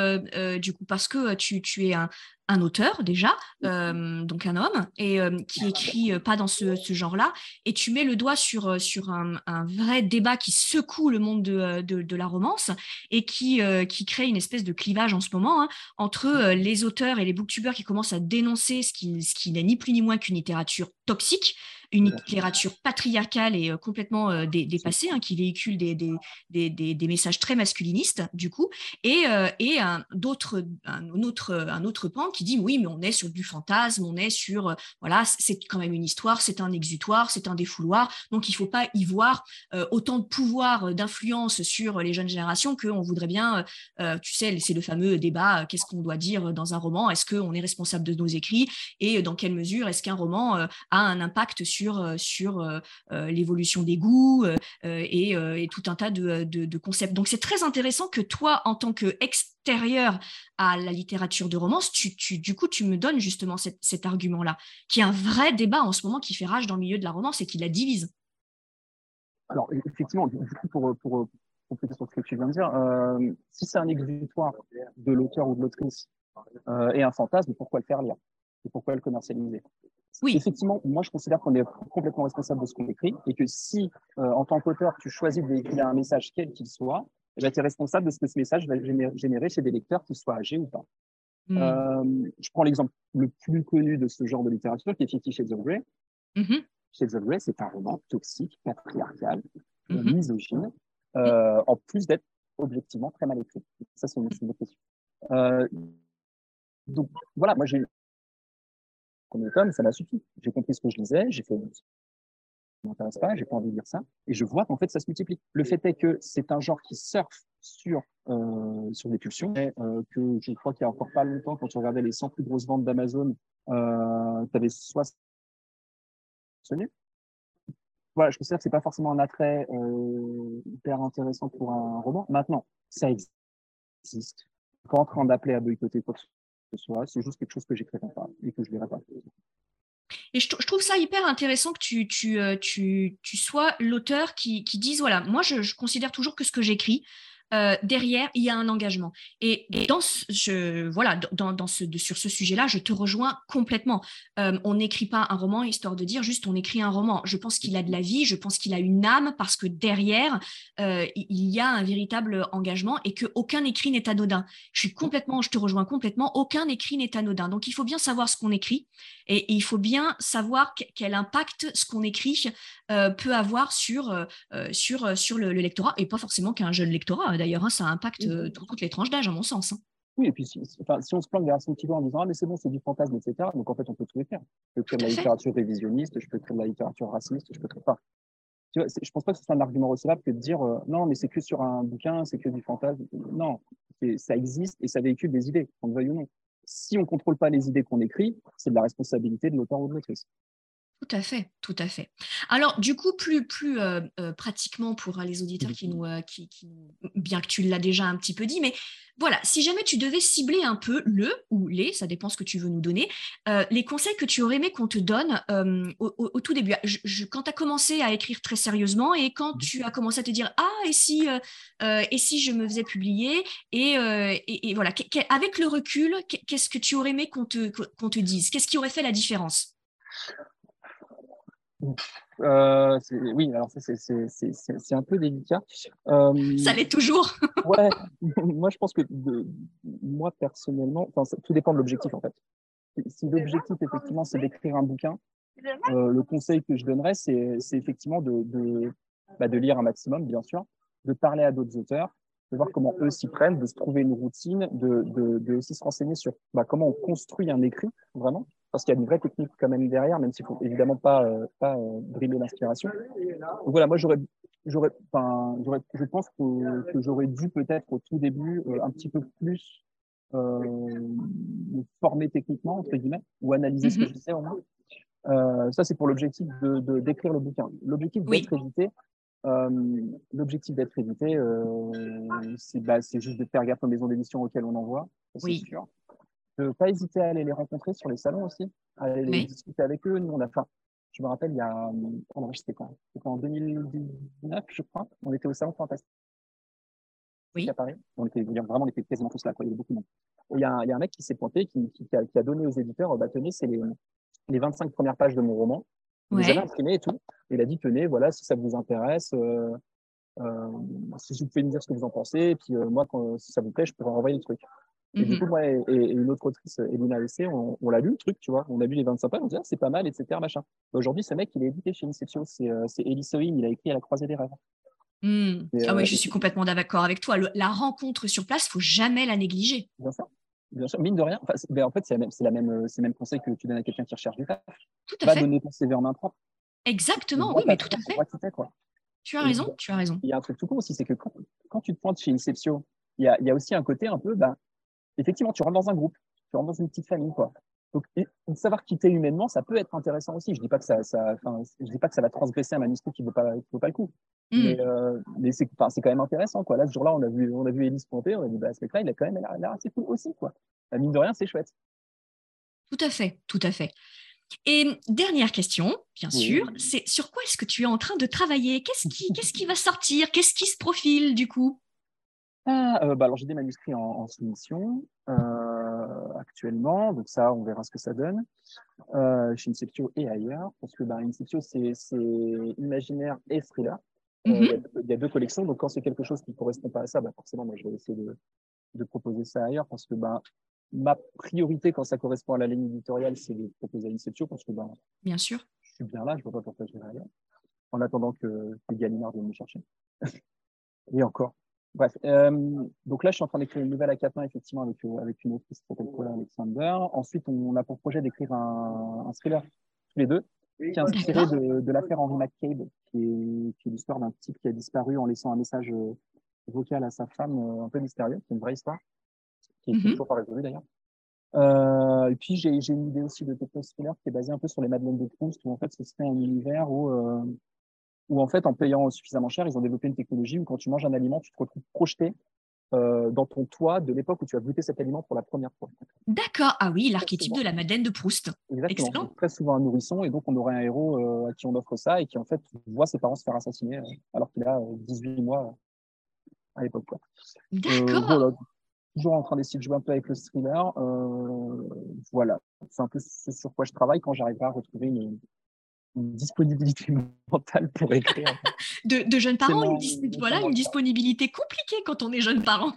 du coup parce que tu, tu es un, un auteur déjà, euh, donc un homme, et euh, qui écrit euh, pas dans ce, ce genre-là, et tu mets le doigt sur, sur un, un, vrai débat qui secoue le monde de, de, de la romance et qui, qui crée une espèce de clivage en ce moment hein, entre les auteurs et les booktubers qui commencent à dénoncer ce qui, ce qui n'est ni plus ni moins qu'une littérature toxique, une littérature patriarcale et complètement dépassée, hein, qui véhicule des, des, des, des, messages très masculinistes, du coup, et, et un, d'autres, un, autre, un autre pan qui dit oui, mais on est sur du fantasme, on est sur, euh, voilà, c'est quand même une histoire, c'est un exutoire, c'est un défouloir, donc il ne faut pas y voir euh, autant de pouvoir euh, d'influence sur les jeunes générations qu'on voudrait bien, tu sais, c'est le fameux débat, qu'est-ce qu'on doit dire dans un roman, est-ce qu'on est responsable de nos écrits? Et dans quelle mesure est-ce qu'un roman a un impact sur, sur l'évolution des goûts et, tout un tas de, concepts. Donc c'est très intéressant que toi, en tant que extérieur à la littérature de romance, tu, du coup, tu me donnes justement cet, argument-là, qui est un vrai débat en ce moment qui fait rage dans le milieu de la romance et qui la divise. Alors, effectivement, du coup, pour, compléter sur ce que tu viens de dire, euh, si c'est un exutoire de l'auteur ou de l'autrice euh, et un fantasme, pourquoi le faire lire? Et pourquoi le commercialiser? Oui. Effectivement, moi, je considère qu'on est complètement responsable de ce qu'on écrit et que si, euh, en tant qu'auteur, tu choisis de véhiculer un message quel qu'il soit, eh ben, tu es responsable de ce que ce message va générer chez des lecteurs, qu'ils soient âgés ou pas. Mm. Euh, je prends l'exemple le plus connu de ce genre de littérature, qui est Fifty Shades of Grey. Shades of Grey, c'est un roman toxique, patriarcal, mm-hmm. misogyne, euh, en plus d'être objectivement très mal écrit. Ça, c'est une, une question. Euh, donc, voilà, moi, j'ai premier ça m'a suffi. J'ai compris ce que je lisais, j'ai fait m'intéresse pas, j'ai pas envie de lire ça. Et je vois qu'en fait, ça se multiplie. Le fait est que c'est un genre qui surfe sur, euh, sur des pulsions, euh, que je crois qu'il y a encore pas longtemps, quand tu regardais les 100 plus grosses ventes d'Amazon, euh, tu avais 60 voilà, je considère que c'est pas forcément un attrait euh, hyper intéressant pour un roman. Maintenant, ça existe. Pas en train d'appeler à boycotter quoi que ce soit. C'est juste quelque chose que j'écrirai pas et que je lirai pas. Et je, trouve ça hyper intéressant que tu, euh, sois l'auteur qui, qui dise, voilà, moi je, je considère toujours que ce que j'écris, euh, derrière, il y a un engagement. Et, dans ce, voilà, dans, dans ce, sur ce sujet-là, je te rejoins complètement. Euh, on n'écrit pas un roman histoire de dire juste on écrit un roman. Je pense qu'il a de la vie, je pense qu'il a une âme parce que derrière, euh, il y a un véritable engagement et qu'aucun écrit n'est anodin. Je suis complètement, je te rejoins complètement, aucun écrit n'est anodin. Donc il faut bien savoir ce qu'on écrit et, il faut bien savoir quel impact ce qu'on écrit peut avoir sur, sur, sur le, lectorat et pas forcément qu'un jeune lectorat d'ailleurs, hein, ça impacte euh, toutes les tranches d'âge, à mon sens. Hein. Oui, et puis si, enfin, si on se plante vers son petit peu en disant Ah, mais c'est bon, c'est du fantasme, etc. Donc en fait, on peut tout écrire. Je peux écrire de la littérature révisionniste, je peux écrire de la littérature raciste, je peux écrire pas. Tu vois, je pense pas que ce soit un argument recevable que de dire euh, non, mais c'est que sur un bouquin, c'est que du fantasme. Non, ça existe et ça véhicule des idées, qu'on le veuille ou non. Si on contrôle pas les idées qu'on écrit, c'est de la responsabilité de l'auteur ou de l'autrice. Tout à fait, tout à fait. Alors, du coup, plus, plus euh, euh, pratiquement pour euh, les auditeurs qui nous, qui, bien que tu l'as déjà un petit peu dit, mais voilà, si jamais tu devais cibler un peu le ou les, ça dépend ce que tu veux nous donner, les conseils que tu aurais aimé qu'on te donne au, tout début, quand tu as commencé à écrire très sérieusement et quand tu as commencé à te dire ah et si et si je me faisais publier et, et, voilà, avec le recul, qu'est-ce que tu aurais aimé qu'on te, qu'on te dise? Qu'est-ce qui aurait fait la différence? Euh, oui, alors ça, c'est un peu délicat. Euh, ça l'est toujours. ouais, moi, je pense que moi, personnellement, tout dépend de l'objectif, en fait. Si l'objectif, effectivement, c'est d'écrire un bouquin, euh, le conseil que je donnerais, c'est effectivement de, de, bah, de, lire un maximum, bien sûr, de parler à d'autres auteurs, de voir comment eux s'y prennent, de se trouver une routine, de, de aussi se renseigner sur bah, comment on construit un écrit, vraiment parce qu'il y a une vraie technique quand même derrière, même s'il faut évidemment pas, euh, pas euh, briller l'inspiration. Donc voilà, moi j'aurais, j'aurais, enfin, je pense que, que j'aurais dû peut-être au tout début euh, un petit peu plus me former techniquement entre guillemets ou analyser ce que mhm. je sais au moins. ça c'est pour l'objectif de, d'écrire le bouquin. L'objectif d'être édité, l'objectif d'être édité, c'est, bah, c'est juste de faire gaffe aux maisons d'édition auxquelles on envoie, c'est oui. sûr ne pas hésiter à aller les rencontrer sur les salons aussi, à aller discuter avec eux. Nous, on a fait, je me rappelle, il y a, c'était quand? C'était en 2019, je crois. On était au salon Fantastique. Oui. À Paris. On était vraiment, on était quasiment tous là, quoi. Il y avait beaucoup de monde. il y a, un, mec qui s'est pointé, qui, qui, a, donné aux éditeurs, bah, tenez, c'est les, les 25 premières pages de mon roman. Il les avait imprimées et tout. Et il a dit, tenez, voilà, si ça vous intéresse, euh, euh, si vous pouvez me dire ce que vous en pensez, et puis euh, moi, quand, si ça vous plaît, je pourrais renvoyer le truc. Et du mmh coup, moi et, une autre autrice, Elina Essé, on, on l'a lu le truc, tu vois. On a lu les 25 pages, on dit, ah, c'est pas mal, etc. Machin. Aujourd'hui, ce mec, il est édité chez Inception, c'est euh, Elie il a écrit À la croisée des rêves. Mmh. ah oui, euh, je suis complètement d'accord avec toi. la rencontre sur place, faut jamais la négliger. Bien sûr. Bien sûr, mine de rien. Ben, en fait, c'est la même, euh, c'est le même conseil que tu donnes à quelqu'un qui recherche du taf. Tout à Va fait. donner ton CV en main propre. Exactement, oui, mais tout à fait. Tu as raison, tu as raison. Il y a un truc tout court aussi, c'est que quand, tu te pointes chez Inception, il y a, il y a aussi un côté un peu, ben, effectivement, tu rentres dans un groupe, tu rentres dans une petite famille, quoi. Donc, savoir quitter humainement, ça peut être intéressant aussi. Je dis pas que ça, ça je dis pas que ça va transgresser un manuscrit qui ne vaut pas, vaut pas le coup. Mm. Mais, euh, mais c'est, quand même intéressant, quoi. Là, ce jour-là, on a vu, on a vu Élise pointer, on a dit, bah, ce mec-là, il a quand même l'air assez cool aussi, quoi. La mine de rien, c'est chouette. Tout à fait, tout à fait. Et dernière question, bien sûr, c'est sur quoi est-ce que tu es en train de travailler? Qu'est-ce qui, qu'est-ce qui va sortir? Qu'est-ce qui se profile du coup? Ah, euh, bah alors j'ai des manuscrits en, soumission euh, actuellement, donc ça, on verra ce que ça donne euh, chez Inceptio et ailleurs, parce que bah, Inceptio, c'est imaginaire et thriller. Mm-hmm. il, y a, deux collections, donc quand c'est quelque chose qui ne correspond pas à ça, bah, forcément, moi, je vais essayer de, de proposer ça ailleurs, parce que bah, ma priorité quand ça correspond à la ligne éditoriale, c'est de proposer à Inceptio, parce que bah, bien sûr. je suis bien là, je ne vois pas pourquoi je vais ailleurs, en attendant que, que Gallimard vienne me chercher. et encore. Bref, euh, donc là, je suis en train d'écrire une nouvelle à quatre mains, effectivement, avec, euh, avec une autrice qui s'appelle Paula Alexander. Ensuite, on a pour projet d'écrire un, un, thriller, tous les deux, qui est inspiré de, de l'affaire Henry McCabe, qui est, qui est l'histoire d'un type qui a disparu en laissant un message euh, vocal à sa femme, un peu mystérieux. C'est une vraie histoire, qui n'est mm-hmm. toujours pas résolue d'ailleurs. Euh, et puis, j'ai une idée aussi de techno thriller qui est basée un peu sur les Madeleines de Proust, où en fait, ce serait un univers où où en fait, en payant suffisamment cher, ils ont développé une technologie où quand tu manges un aliment, tu te retrouves projeté euh, dans ton toit de l'époque où tu as goûté cet aliment pour la première fois. D'accord. Ah oui, l'archétype de la Madeleine de Proust. Exactement. Excellent. Très souvent un nourrisson, et donc on aurait un héros euh, à qui on offre ça et qui en fait voit ses parents se faire assassiner euh, alors qu'il a 18 mois à l'époque. D'accord. toujours en train d'essayer de jouer un peu avec le thriller. voilà, c'est un peu ce sur quoi je travaille quand j'arriverai à retrouver une, une disponibilité mentale pour écrire. de, jeunes parents, une, voilà, une disponibilité compliquée quand on est jeune parent.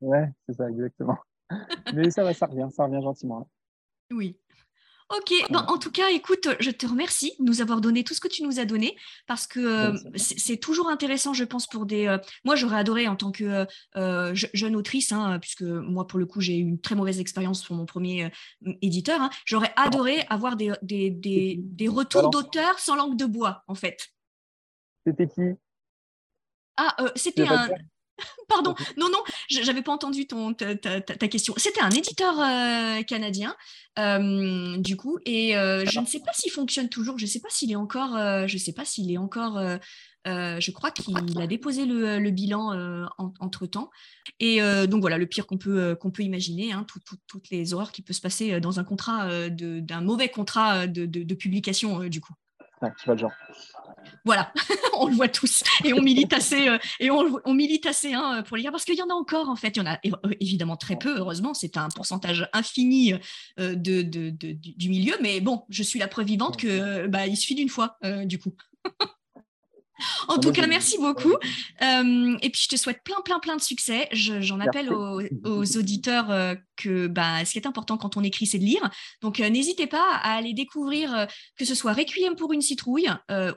Ouais, c'est ça, exactement. Mais ça va, ça revient, ça revient gentiment. Oui. Ok, ben, en tout cas, écoute, je te remercie de nous avoir donné tout ce que tu nous as donné parce que euh, c'est toujours intéressant, je pense, pour des. Euh, moi, j'aurais adoré en tant que euh, jeune autrice, hein, puisque moi, pour le coup, j'ai eu une très mauvaise expérience pour mon premier éditeur. Hein, j'aurais adoré avoir des, des, des, des retours d'auteurs sans langue de bois, en fait. C'était qui? Ah, c'était un. Pardon, non, non, j'avais pas entendu ton, ta, question. C'était un éditeur canadien, du coup, et je ne sais pas s'il fonctionne toujours. Je ne sais pas s'il est encore, je sais pas s'il est encore euh, je crois qu'il a déposé le, bilan euh, entre temps. Et euh, donc voilà, le pire qu'on peut, qu'on peut imaginer, hein, toutes les horreurs qui peuvent se passer dans un contrat, d'un mauvais contrat de, publication du coup. tu le genre. Voilà, on le voit tous et on milite assez et on, milite assez hein, pour les gars parce qu'il y en a encore en fait, il y en a évidemment très peu. Heureusement, c'est un pourcentage infini de, du milieu, mais bon, je suis la preuve vivante que bah, il suffit d'une fois du coup. En tout cas, merci beaucoup. Euh, et puis, je te souhaite plein, plein, plein de succès. J'en appelle aux, auditeurs euh, que bah, ce qui est important quand on écrit, c'est de lire. Donc, euh, n'hésitez pas à aller découvrir que ce soit Requiem pour une citrouille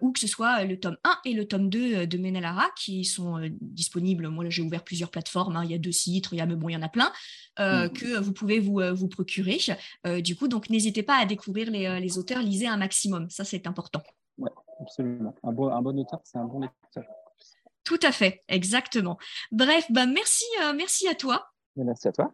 ou que ce soit le tome 1 et le tome 2 de Menelara qui sont disponibles. Moi, j'ai ouvert plusieurs plateformes. Hein. Il y a deux sites, il y, a, bon, il y en a plein mm. que vous pouvez vous, vous procurer. du coup, donc, n'hésitez pas à découvrir les, les auteurs. Lisez un maximum. Ça, c'est important absolument. Un bon, un bon auteur, c'est un bon lecteur. Tout à fait, exactement. Bref, bah merci, euh, merci à toi. Merci à toi.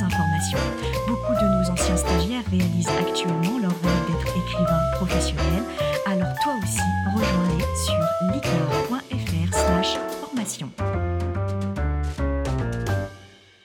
informations. Beaucoup de nos anciens stagiaires réalisent actuellement leur rêve d'être écrivain professionnel, alors toi aussi, rejoins-les sur licorne.fr slash formation.